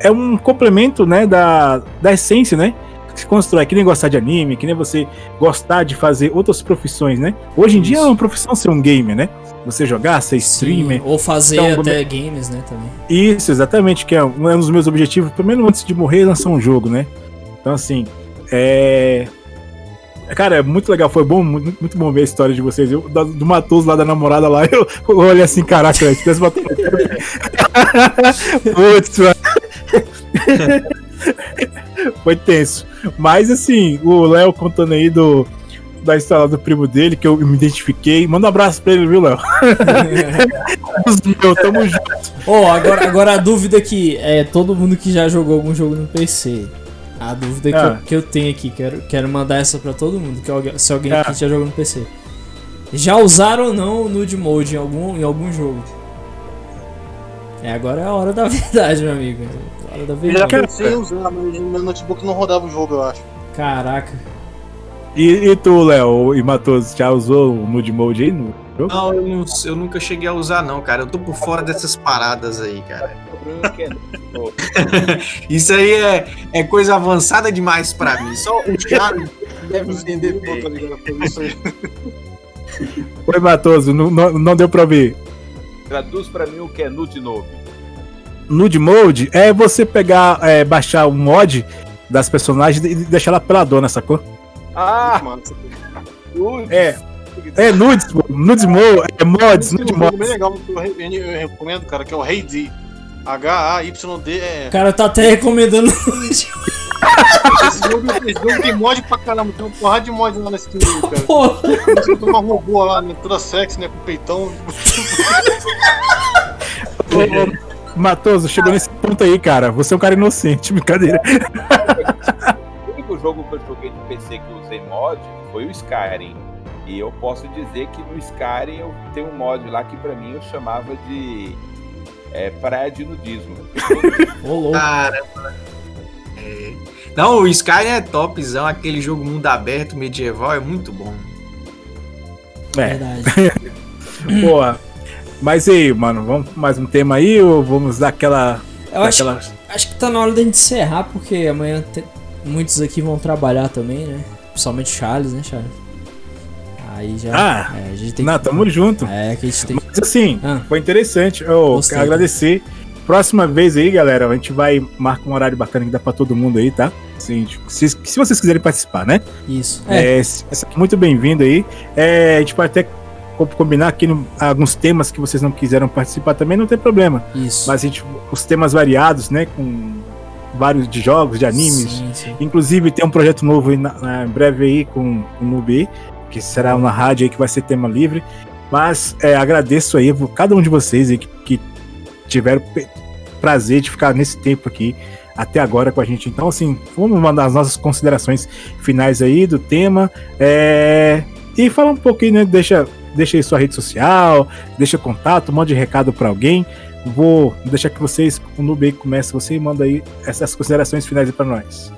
é um complemento, né, da, da essência, né? Se constrói, que nem gostar de anime, que nem você gostar de fazer outras profissões, né? Hoje em Isso. dia é uma profissão ser um gamer, né? Você jogar, ser streamer. Sim, ou fazer então, até games, né, também. Isso, exatamente, que é um, é um dos meus objetivos, pelo menos antes de morrer, lançar um jogo, né? Então, assim, é... Cara, é muito legal, foi bom, muito, muito bom ver a história de vocês. Eu, do, do Matoso lá da namorada lá, eu, eu olhei assim, caraca, velho, tivesse Putz, mano. Foi tenso. Mas assim, o Léo contando aí do, da história do primo dele, que eu me identifiquei. Manda um abraço pra ele, viu, Léo? meu, tamo junto. Oh, agora, agora a dúvida que é todo mundo que já jogou algum jogo no PC. A dúvida ah. que, eu, ah. que eu tenho aqui, quero, quero mandar essa pra todo mundo, que alguém, se alguém ah. aqui já jogou no PC. Já usaram ou não o Nude Mode em algum, em algum jogo? É, agora é a hora da verdade, meu amigo. É hora da verdade. Eu já pensei em usar, mas meu notebook não rodava o jogo, eu acho. Caraca. E, e tu, Léo, e Matoso, já usou o Nude Mode aí no jogo? Não eu, não, eu nunca cheguei a usar, não, cara. Eu tô por fora dessas paradas aí, cara. Isso aí é, é coisa avançada demais pra mim. Só o Thiago deve entender. Oi, Matoso, não, não, não deu pra ver. Traduz pra mim o que é nude mode. Nude mode é você pegar, é, baixar o mod das personagens e deixar ela peladona, sacou? Ah! É. É nudes, nudes mode, é mods, nude mods. bem legal eu, recomendo, cara, que é o Hey D. H-A-Y-D é. O cara tá até recomendando esse jogo, esse jogo tem mod pra caramba, tem uma porrada de mod lá nesse jogo, cara. Porra. Você tem uma robô lá, né, toda sexy, né, com peitão. Matoso, chegou nesse ponto aí, cara. Você é um cara inocente, brincadeira. O único jogo que eu joguei de PC que eu usei mod foi o Skyrim. E eu posso dizer que no Skyrim eu tenho um mod lá que para mim eu chamava de é, praia de nudismo. Caramba. É. Não, o Skyrim é topzão, aquele jogo mundo aberto medieval é muito bom. É. Verdade. Boa. Mas aí, mano, vamos mais um tema aí ou vamos dar aquela. Eu acho, aquela... acho que tá na hora da gente encerrar, porque amanhã te... muitos aqui vão trabalhar também, né? Principalmente Charles, né, Charles? Aí já. Ah, é, a gente tem não, que... tamo junto. É, que a gente tem Mas assim, ah, foi interessante. Eu quero agradecer. Próxima vez aí, galera, a gente vai marcar um horário bacana que dá pra todo mundo aí, tá? Assim, tipo, se, se vocês quiserem participar, né? Isso. É. é muito bem-vindo aí. É, a gente pode até combinar aqui no, alguns temas que vocês não quiseram participar também, não tem problema. Isso. Mas a gente, os temas variados, né? Com vários de jogos, de animes. Sim, sim. Inclusive tem um projeto novo aí na, na, em breve aí com, com o Nubi, que será uma rádio aí que vai ser tema livre. Mas é, agradeço aí por cada um de vocês aí que, que tiveram prazer de ficar nesse tempo aqui até agora com a gente. Então, assim, vamos mandar as nossas considerações finais aí do tema. É... E fala um pouquinho, né? Deixa, deixa aí sua rede social, deixa contato, mande recado para alguém. Vou deixar que vocês, o Nubei comece, você manda aí essas considerações finais para nós.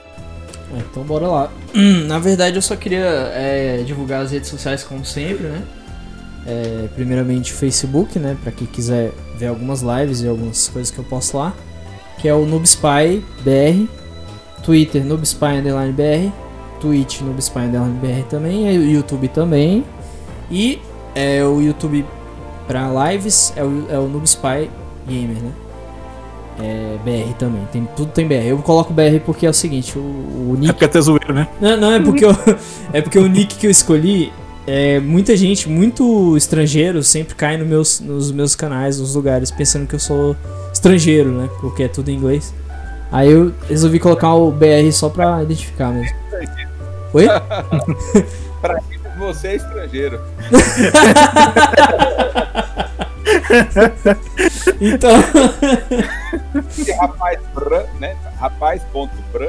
Então bora lá. Na verdade eu só queria é, divulgar as redes sociais como sempre, né? É, primeiramente Facebook, né? Para quem quiser ver algumas lives e algumas coisas que eu posto lá. Que é o NoobSpy BR. Twitter NoobSpy Underline BR. Twitch NoobSpy Underline BR também. E o YouTube também. E é, o YouTube para lives é o, é o NoobSpy Gamer, né? É, BR também, tem, tudo tem BR. Eu coloco BR porque é o seguinte, o, o nick... É porque é até zoeiro, né? Não, não, é porque, eu, é porque o nick que eu escolhi, é, muita gente, muito estrangeiro, sempre cai no meus, nos meus canais, nos lugares, pensando que eu sou estrangeiro, né? Porque é tudo em inglês. Aí eu resolvi colocar o BR só pra identificar mesmo. Oi? pra você é estrangeiro. então. rapaz, br, né? Rapaz.br.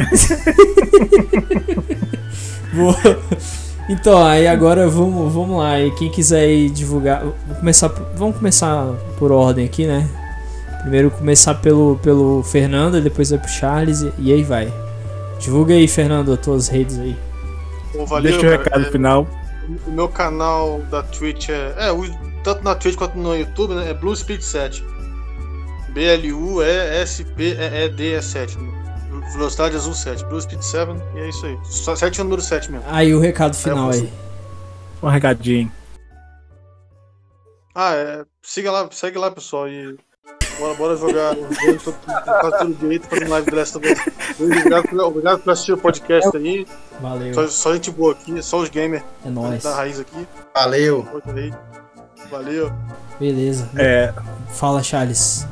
Boa. Então, aí agora vamos, vamos lá. E quem quiser aí divulgar. Vou começar, vamos começar por ordem aqui, né? Primeiro começar pelo, pelo Fernando, e depois vai pro Charles e, e aí vai. Divulga aí, Fernando, as tuas redes aí. Pô, valeu, Deixa o recado é, final. O meu canal da Twitch é. É, tanto na Twitch quanto no YouTube, né? É Blue Speed 7. B-L-U-E-S-P-E-D-E 7. Velocidade azul 7. Blue Speed 7. E é isso aí. Só 7 é o número 7 mesmo. Aí o recado final aí. Um recadinho. Ah, é. Siga lá, segue lá, pessoal. E bora, bora jogar quase tudo direito fazendo live do Last of Us. Obrigado, obrigado por assistir o podcast aí. Valeu. Só, só gente boa aqui, só os gamers é nóis. da raiz aqui. Valeu. Valeu. Beleza. É... Fala, Charles.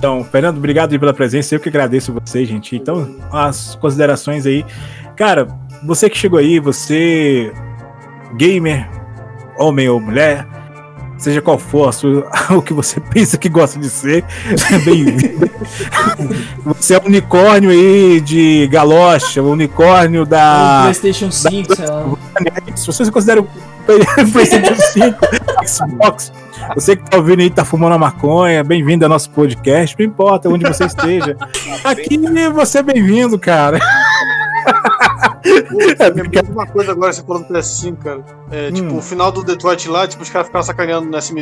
Então, Fernando, obrigado pela presença. Eu que agradeço você, gente. Então, as considerações aí. Cara, você que chegou aí, você, gamer, homem ou mulher, seja qual for sua, o que você pensa que gosta de ser, bem-vindo. você é um unicórnio aí de galocha, o unicórnio da. PlayStation 5, da, sei lá. Se você considera o PlayStation 5, Xbox, você que tá ouvindo aí, tá fumando a maconha, bem-vindo ao nosso podcast, não importa onde você esteja. Aqui você é bem-vindo, cara. é, porque... uma coisa agora, você falou do PS5, cara. É, hum. Tipo, o final do Detroit lá, tipo, os caras ficaram sacaneando nesse.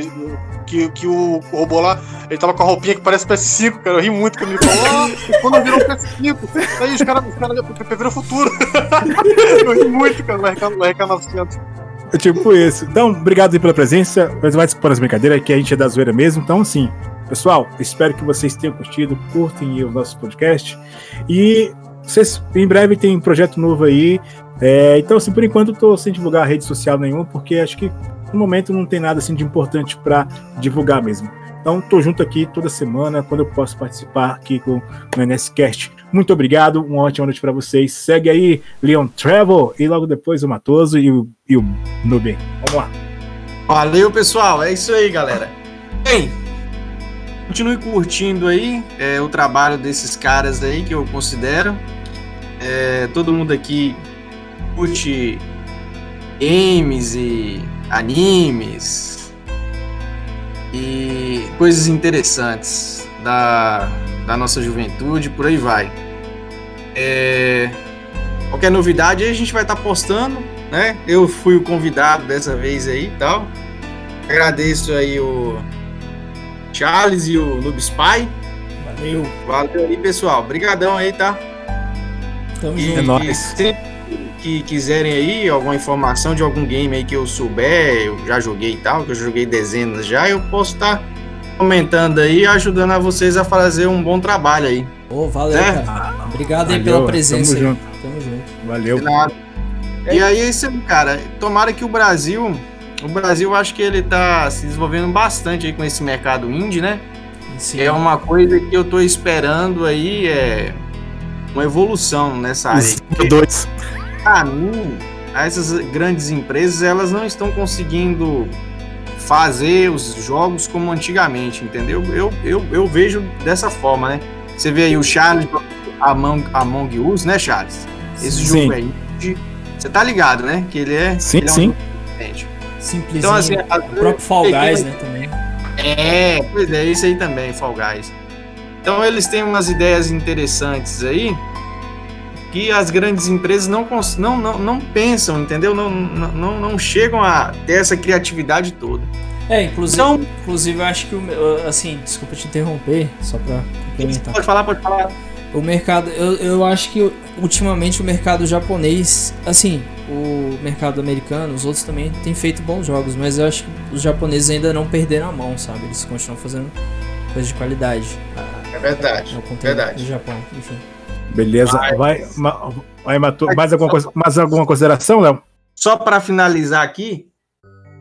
Que, que o, robô lá, ele tava com a roupinha que parece PS5, cara. Eu ri muito quando ele falou, ah, quando virou PS5. Aí os caras, os caras previram o futuro. eu ri muito, cara, 900. É tipo isso. Então, obrigado aí pela presença. Mas vai desculpar as brincadeiras, que a gente é da zoeira mesmo. Então, assim, pessoal, espero que vocês tenham curtido, curtem o nosso podcast. E vocês, em breve tem um projeto novo aí. É, então, assim, por enquanto, estou sem divulgar rede social nenhuma, porque acho que no momento não tem nada assim de importante para divulgar mesmo. Então, tô junto aqui toda semana, quando eu posso participar aqui com o NSCast. Muito obrigado, uma ótima noite para vocês. Segue aí, Leon Travel, e logo depois o Matoso e o, e o Nubem. Vamos lá. Valeu, pessoal. É isso aí, galera. Bem, continue curtindo aí é, o trabalho desses caras aí que eu considero. é, todo mundo aqui curte games e animes e coisas interessantes da, da nossa juventude, por aí vai. É, qualquer novidade a gente vai estar tá postando, né? Eu fui o convidado dessa vez aí e tal. Agradeço aí o Charles e o Noob Spy. Valeu. Valeu aí, pessoal. Obrigadão aí, tá? Tamo junto. É nóis. Que quiserem aí alguma informação de algum game aí que eu souber, eu já joguei e tal, que eu joguei dezenas já, eu posso estar tá comentando aí, ajudando a vocês a fazer um bom trabalho aí. Ô, oh, valeu, é? cara. Obrigado aí pela presença. Tamo junto. Tamo junto. Valeu. E aí, esse, cara, tomara que o Brasil o Brasil acho que ele tá se desenvolvendo bastante aí com esse mercado indie, né? Sim. É uma coisa que eu tô esperando aí, é uma evolução nessa área. Dois. Mim, essas grandes empresas, elas não estão conseguindo fazer os jogos como antigamente, entendeu? Eu, eu, eu vejo dessa forma, né? Você vê aí o Charles Among, Among Us, né, Charles? Esse sim. jogo é indie. Você tá ligado, né? Que ele é. Sim, ele é sim. Um Simplesinho. Então, assim, o próprio Fall Guys, né, também. É, pois é, isso aí também, Fall Guys. Então eles têm umas ideias interessantes aí que as grandes empresas não, não, não, não pensam, entendeu? Não, não, não chegam a ter essa criatividade toda. É, inclusive, então, inclusive eu acho que, assim, desculpa te interromper, só pra complementar. Pode falar, pode falar. O mercado, eu, eu acho que ultimamente o mercado japonês, assim, o mercado americano, os outros também têm feito bons jogos, mas eu acho que os japoneses ainda não perderam a mão, sabe? Eles continuam fazendo coisa de qualidade. É verdade. É o verdade. do Japão, enfim. Beleza. Vai, vai, vai matou, mais, alguma coisa, mais alguma consideração, Léo? Só para finalizar aqui,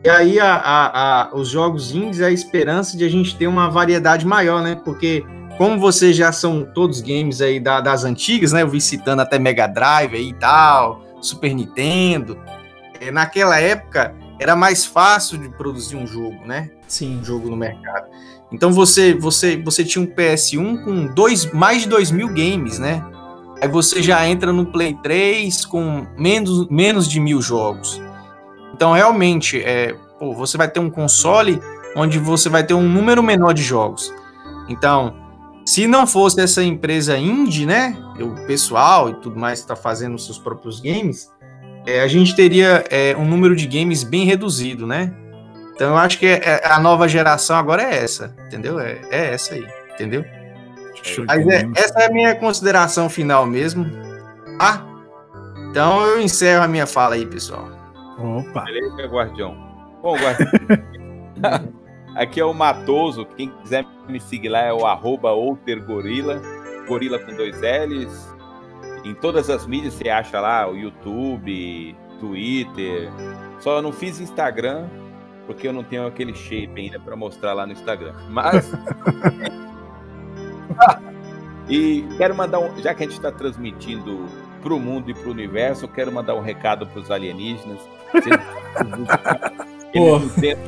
e aí a, a, a, os jogos indies é a esperança de a gente ter uma variedade maior, né? Porque como vocês já são todos games aí da, das antigas, né? Eu vi citando até Mega Drive aí e tal, Super Nintendo. É, naquela época era mais fácil de produzir um jogo, né? Sim. Um jogo no mercado. Então você você você tinha um PS1 com dois, mais de 2 mil games, né? Aí você já entra no Play 3 com menos, menos de mil jogos. Então realmente é, pô, você vai ter um console onde você vai ter um número menor de jogos. Então se não fosse essa empresa indie, né, o pessoal e tudo mais que está fazendo seus próprios games, é, a gente teria é, um número de games bem reduzido, né? Então eu acho que é, é a nova geração agora é essa, entendeu? É, é essa aí, entendeu? Mas é, essa é a minha consideração final mesmo. Ah, então eu encerro a minha fala aí, pessoal. Opa! Beleza, Guardião. Bom, Guardião. Aqui é o Matoso. Quem quiser me seguir lá é o arroba outergorila. Gorila com dois L's. Em todas as mídias você acha lá o YouTube, Twitter. Só não fiz Instagram porque eu não tenho aquele shape ainda para mostrar lá no Instagram. Mas. e quero mandar um. Já que a gente está transmitindo para o mundo e para o universo, eu quero mandar um recado para os alienígenas. Eles,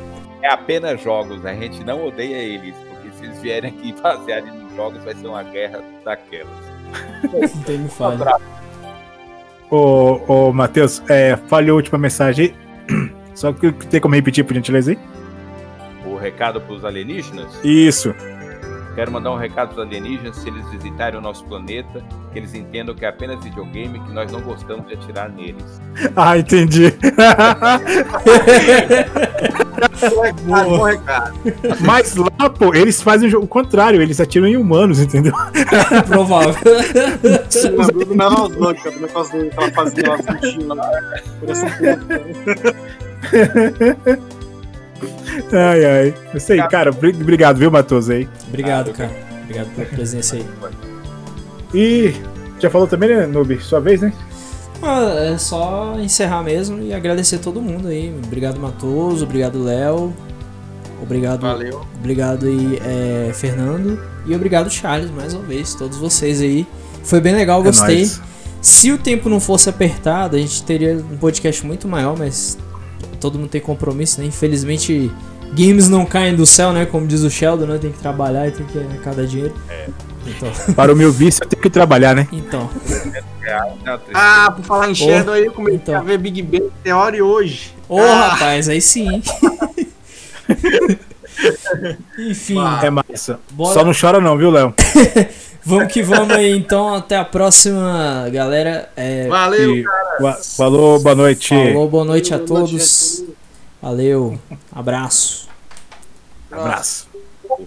é apenas jogos, a gente não odeia eles, porque se eles vierem aqui basearem nos jogos, vai ser uma guerra daquelas. Não tem me falha. Ô, ô Matheus, é, falhou a última mensagem aí. Só que tem como repetir, por gentileza aí? O recado para os alienígenas? Isso. Quero mandar um recado para os alienígenas, se eles visitarem o nosso planeta, que eles entendam que é apenas videogame que nós não gostamos de atirar neles. Ah, entendi. Mas lá, pô, eles fazem o contrário, eles atiram em humanos, entendeu? Provável. Não, não, que ela fazia lá, Ai, ai. Eu sei, cara, obrigado, viu, Matoso aí? Obrigado, cara. Obrigado pela presença aí. E já falou também, né, Noob? Sua vez, né? Ah, é só encerrar mesmo e agradecer todo mundo aí. Obrigado, Matoso. Obrigado, Léo. Obrigado. Valeu. Obrigado aí, é, Fernando. E obrigado, Charles, mais uma vez. Todos vocês aí. Foi bem legal, é gostei. Nóis. Se o tempo não fosse apertado, a gente teria um podcast muito maior, mas todo mundo tem compromisso, né? Infelizmente, games não caem do céu, né? Como diz o Sheldon, né? Tem que trabalhar e tem que arrecadar dinheiro. É. Então. Para o meu vício, eu tenho que trabalhar, né? Então. Ah, por falar em Shadow oh, aí, eu comecei então. a ver Big Bang Theory hoje. Ô, oh, ah. rapaz, aí sim. Enfim. É massa. Bora. Só não chora não, viu, Léo? vamos que vamos aí, então. Até a próxima, galera. É... Valeu, e... cara. Falou, boa noite. Falou, boa noite, a, todos. Valeu. Abraço. Abraço.